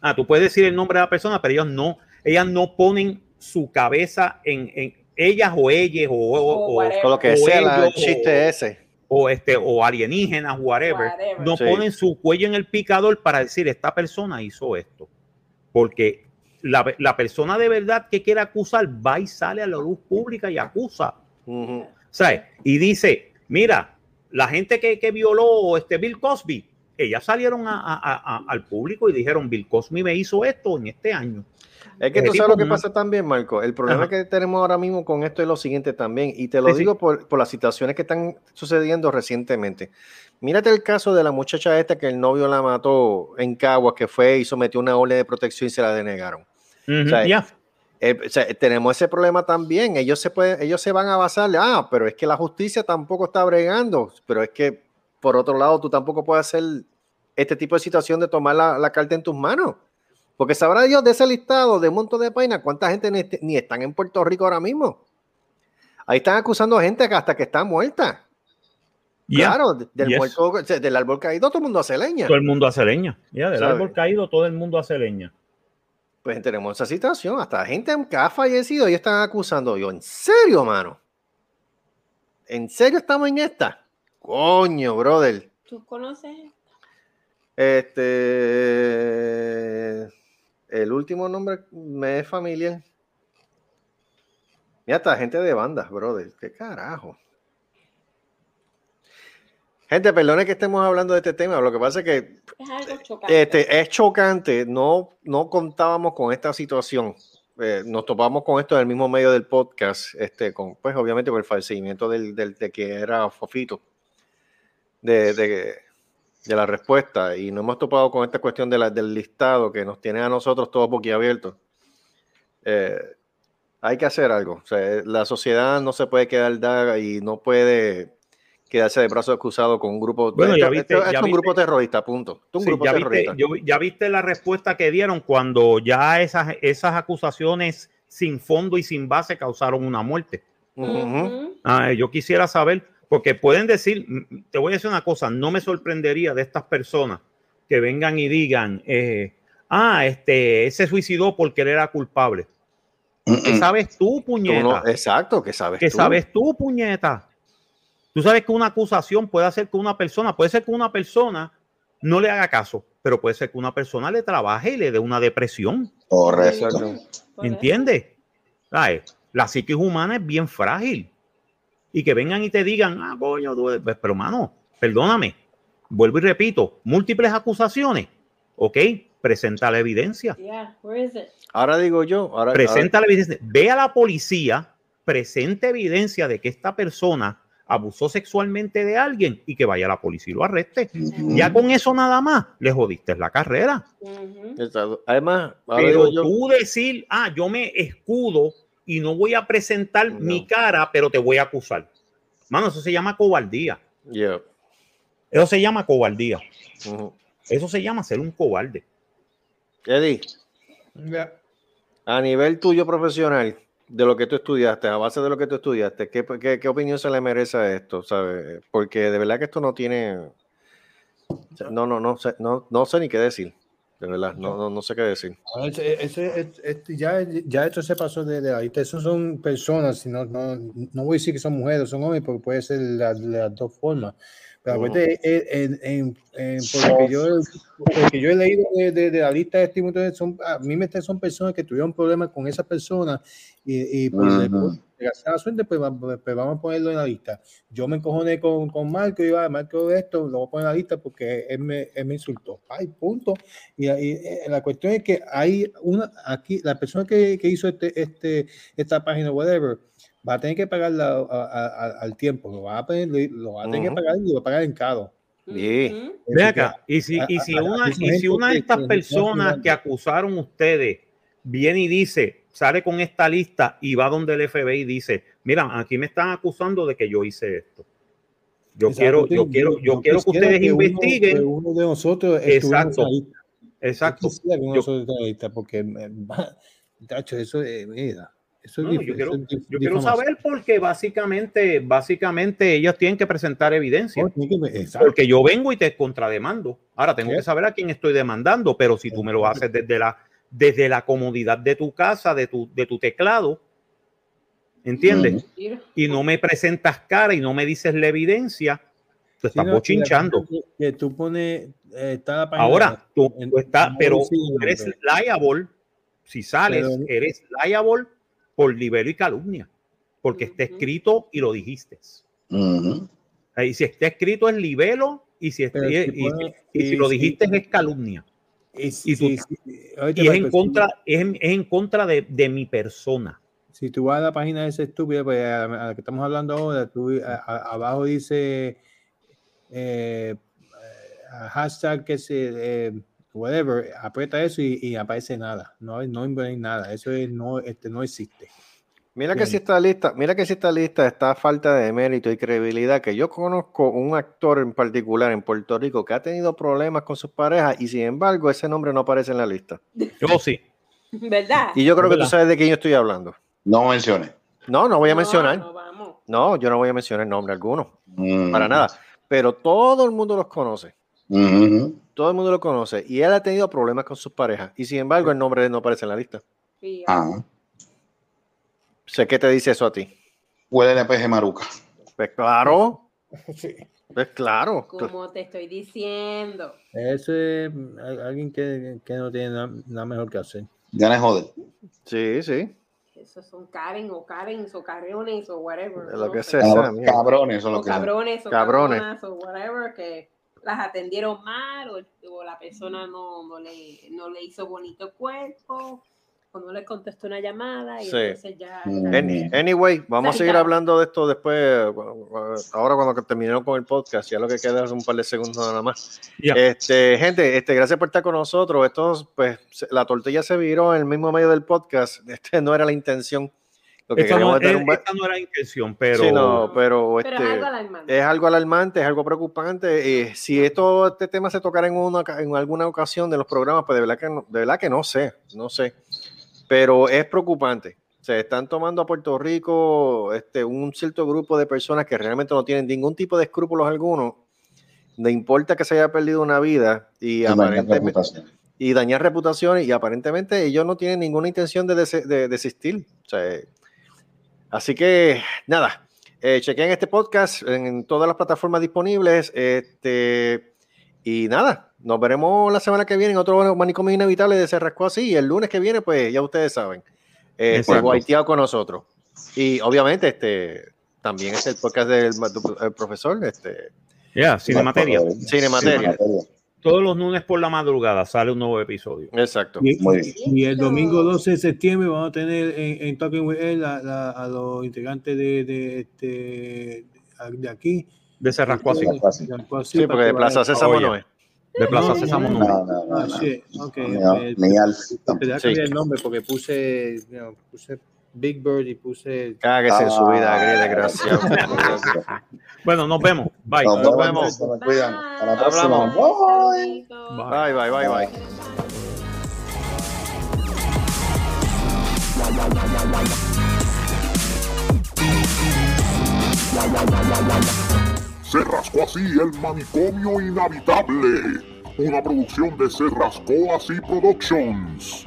Ah, tú puedes decir el nombre de la persona, pero ellos no, ellas no ponen su cabeza en, en ellas o ellas o, o- O o- lo que o sea el chiste ese. o este o alienígenas, whatever, Whatever. no Sí. ponen su cuello en el picador para decir esta persona hizo esto. Porque la, la persona de verdad que quiere acusar va y sale a la luz pública y acusa. ¿Sabes? Y dice, mira, la gente que, que violó este Bill Cosby, ellas salieron a- a- a- al público y dijeron, Bill Cosby me hizo esto en este año. Es que Ese tú sabes lo que no- pasa también, Marco. El problema Ajá. que tenemos ahora mismo con esto es lo siguiente también, y te lo Sí, sí. digo por, por las situaciones que están sucediendo recientemente. Mírate el caso de la muchacha esta que el novio la mató en Caguas, que fue y sometió una orden de protección y se la denegaron. Ujú, sea, ya. Eh, o sea, tenemos ese problema también. Ellos se, pueden, ellos se van a basar, ah, pero es que la justicia tampoco está bregando. Pero es que, por otro lado, tú tampoco puedes hacer este tipo de situación de tomar la, la carta en tus manos. Porque sabrá Dios de ese listado de un montón de páginas cuánta gente ni, est- ni están en Puerto Rico ahora mismo. Ahí están acusando a gente que hasta que está muerta. Claro, de- del, Yes. muerto, del árbol caído todo el mundo hace leña. Todo el mundo hace leña. Ya, del ¿Sabe? árbol caído, todo el mundo hace leña. Pues tenemos esa situación. Hasta gente que ha fallecido y están acusando. Yo, ¿en serio, mano? ¿En serio estamos en esta? Coño, brother. ¿Tú conoces? Este. El último nombre me es familiar. Mira, hasta gente de bandas, brother. ¿Qué carajo? Gente, perdone que estemos hablando de este tema. Lo que pasa es que Es algo chocante. este, es chocante, no, no contábamos con esta situación. Eh, nos topamos con esto en el mismo medio del podcast, este, con, pues obviamente con el fallecimiento del, del- de que era Fofito, de, de- de la respuesta, y nos hemos topado con esta cuestión de la- del listado que nos tiene a nosotros todos boquiabiertos. Eh, hay que hacer algo. O sea, la sociedad no se puede quedar y no puede quedarse de brazos cruzados con un grupo. Bueno, esto- ya viste- esto es ya un viste- grupo terrorista, punto. Esto es un Sí, grupo ya, viste, terrorista. yo- ya viste la respuesta que dieron cuando ya esas, esas acusaciones sin fondo y sin base causaron una muerte. Ah, yo quisiera saber, porque pueden decir, te voy a decir una cosa, no me sorprendería de estas personas que vengan y digan, eh, ah, este, se suicidó porque él era culpable. ¿Qué sabes tú, Tú puñeta? no- exacto, que sabes ¿Qué tú. sabes tú, puñeta? Tú sabes que una acusación puede hacer que una persona, puede ser que una persona no le haga caso, pero puede ser que una persona le trabaje y le dé una depresión. Correcto. ¿Entiendes? ¿Sabes? La psiquis humana es bien frágil. Y que vengan y te digan, ah, coño, tú eres-". Pues, pero mano, perdóname. Vuelvo y repito, múltiples acusaciones. Ok, presenta la evidencia. Yeah, where is it? Ahora digo yo, ahora, Presenta la evidencia. Ve a la policía, presente evidencia de que esta persona abusó sexualmente de alguien y que vaya a la policía y lo arreste. Ya con eso nada más, le jodiste la carrera. Además, Pero yo, tú decir, ah, yo me escudo y no voy a presentar No. mi cara, pero te voy a acusar. Mano, eso se llama cobardía. yeah. Eso se llama cobardía. Eso se llama ser un cobarde. Eddie, Ya. a nivel tuyo profesional, de lo que tú estudiaste, a base de lo que tú estudiaste, ¿qué, qué, qué opinión se le merece a esto? ¿sabes? Porque de verdad que esto no tiene. No, no, no, sé, no, no sé ni qué decir. De verdad, no, no, no sé qué decir. Ah, ese- ese- es- es- ya, ya esto se pasó de, de la lista. Esos son personas, no, no, no voy a decir que son mujeres, son hombres, porque puede ser la- de las dos formas. Pero acuérdate, eh, en, en- en- por lo que yo, yo he leído de, de- de la lista de estímulos, son, a mí me son personas que tuvieron problemas con esa persona y, y por Ujú. desgraciada suerte, pues, va- pues vamos a ponerlo en la lista. Yo me encojoné con, con Marco y iba, Marco esto, lo voy a poner en la lista porque él me, él me insultó. Ay, punto. Y, y, eh, la cuestión es que hay una, aquí, la persona que, que hizo este, este, esta página, whatever, va a tener que pagarla a- a- a- al tiempo, lo va a, tener, lo va a tener que pagar y lo va a pagar en caro. Ve que- acá, y si, y si a- una, y si una de estas que personas que acusaron ustedes viene y dice, sale con esta lista y va donde el FBI y dice, mira, aquí me están acusando de que yo hice esto. Yo Exacto, quiero, yo quiero, yo quiero que ustedes uno- investiguen. que uno de nosotros Exacto. Yo Exacto. quisiera que uno de Yo- nosotros lista, porque, eh, tacho, eso es, mira, eso es No, yo quiero- Yo quiero saber porque básicamente, básicamente ellos tienen que presentar evidencia. Exacto. Porque yo vengo y te contrademando. Ahora tengo ¿Qué? que saber a quién estoy demandando, pero si tú me lo haces desde la, desde la comodidad de tu casa, de tu, de tu teclado, ¿entiendes? Y no me presentas cara y no me dices la evidencia, tú Sí, estás la bochinchando. Que, que tú pones, eh, está la página Ahora, tú, en- tú estás, pero tú eres liable, si sales, Pero- eres liable por libelo y calumnia, porque está Ujú. escrito y lo dijiste. Ujú. Y si está escrito es libelo y si, y, si y- pone- y si y lo si- dijiste es calumnia. Y, tú- es Marco, en contra, es en, es en contra de, de mi persona. Si tú vas a la página de esa estúpida, pues a, a la que estamos hablando ahora, tú, a- a- abajo dice eh, eh, hashtag que se eh, whatever, aprieta eso y, y aparece nada. No, hay- no hay nada. Eso es, no, este, no existe. Mira que si esta lista, mira que si esta lista está a falta de mérito y credibilidad, que yo conozco un actor en particular en Puerto Rico que ha tenido problemas con sus parejas y sin embargo ese nombre no aparece en la lista. Yo sí. ¿Verdad? Y yo creo que tú sabes de quién yo estoy hablando. No menciones. No, no voy a No, mencionar. No, vamos. No, yo no voy a mencionar nombre alguno, Mm. para nada. Pero todo el mundo los conoce. Todo el mundo lo conoce. Y él ha tenido problemas con sus parejas. Y sin embargo, el nombre de él no aparece en la lista. Ah, Sé qué te dice eso a ti. huele a peje maruca. Pues claro, Sí. pues claro. Como te estoy diciendo. Eso es al- alguien que, que no tiene na- nada mejor que hacer. Ya no es joder. Sí, sí. Esos son Karen o Karen o Carriones o whatever. Lo no que sé. sea. Cabrones, eso es O lo que son. cabrones o Cabrones. cabronas o whatever que las atendieron mal o, o la persona no, no, le, no le hizo bonito cuerpo o no le contestó una llamada y Sí. entonces ya Any- anyway, vamos a seguir hablando de esto después. Ahora cuando terminemos con el podcast, ya lo que queda es un par de segundos nada más. Este, gente, este, gracias por estar con nosotros. Esto, pues, se- la tortilla se viró en el mismo medio del podcast. Este no era la intención. Lo que Esta no, es dar un esta no era intención, pero, Sí, no, pero, Pero este, es algo alarmante. es algo alarmante, es algo preocupante. eh, si esto, este tema se tocara en, una, en alguna ocasión de los programas, pues de verdad que no, de verdad que no sé, no sé. Pero es preocupante. Se están tomando a Puerto Rico este, un cierto grupo de personas que realmente no tienen ningún tipo de escrúpulos alguno. No importa que se haya perdido una vida y, Y dañar aparentemente y dañar reputaciones y aparentemente ellos no tienen ninguna intención de, dese- de desistir. O sea, así que nada, eh, chequen este podcast en todas las plataformas disponibles. Este, y nada, nos veremos la semana que viene en otro manicomio inevitable de Se Rascó Así. Y el lunes que viene, pues ya ustedes saben, este, Exacto. guaiteado con nosotros. Y obviamente, este, también es el podcast del profesor, este, ya, Cinemateria. Cinemateria. Todos los lunes por la madrugada sale un nuevo episodio. exacto. Y, Muy bien. y el domingo 12 de septiembre vamos a tener en, en Talking with Él a, la- a los integrantes de, de, este, de aquí. De Se Rascó Así. Así. De Rascó Así, Sí, para porque que de Plaza Oye. no es. De Plaza No, Sésamo no, no. No, no, no, Ah, no. shit, ok. Ni, eh, ni Sí. cambiar el nombre porque puse, puse Big Bird y puse. Cáguese en su vida, gris desgraciado. Bueno, nos vemos. Bye. Nos Nos vemos. me cuidan. Hasta la Bye. próxima. Hablamos. Bye. Saluditos. Bye, bye, bye, bye. Se rascó así el manicomio inhabitable. Una producción de Se rascó así Productions.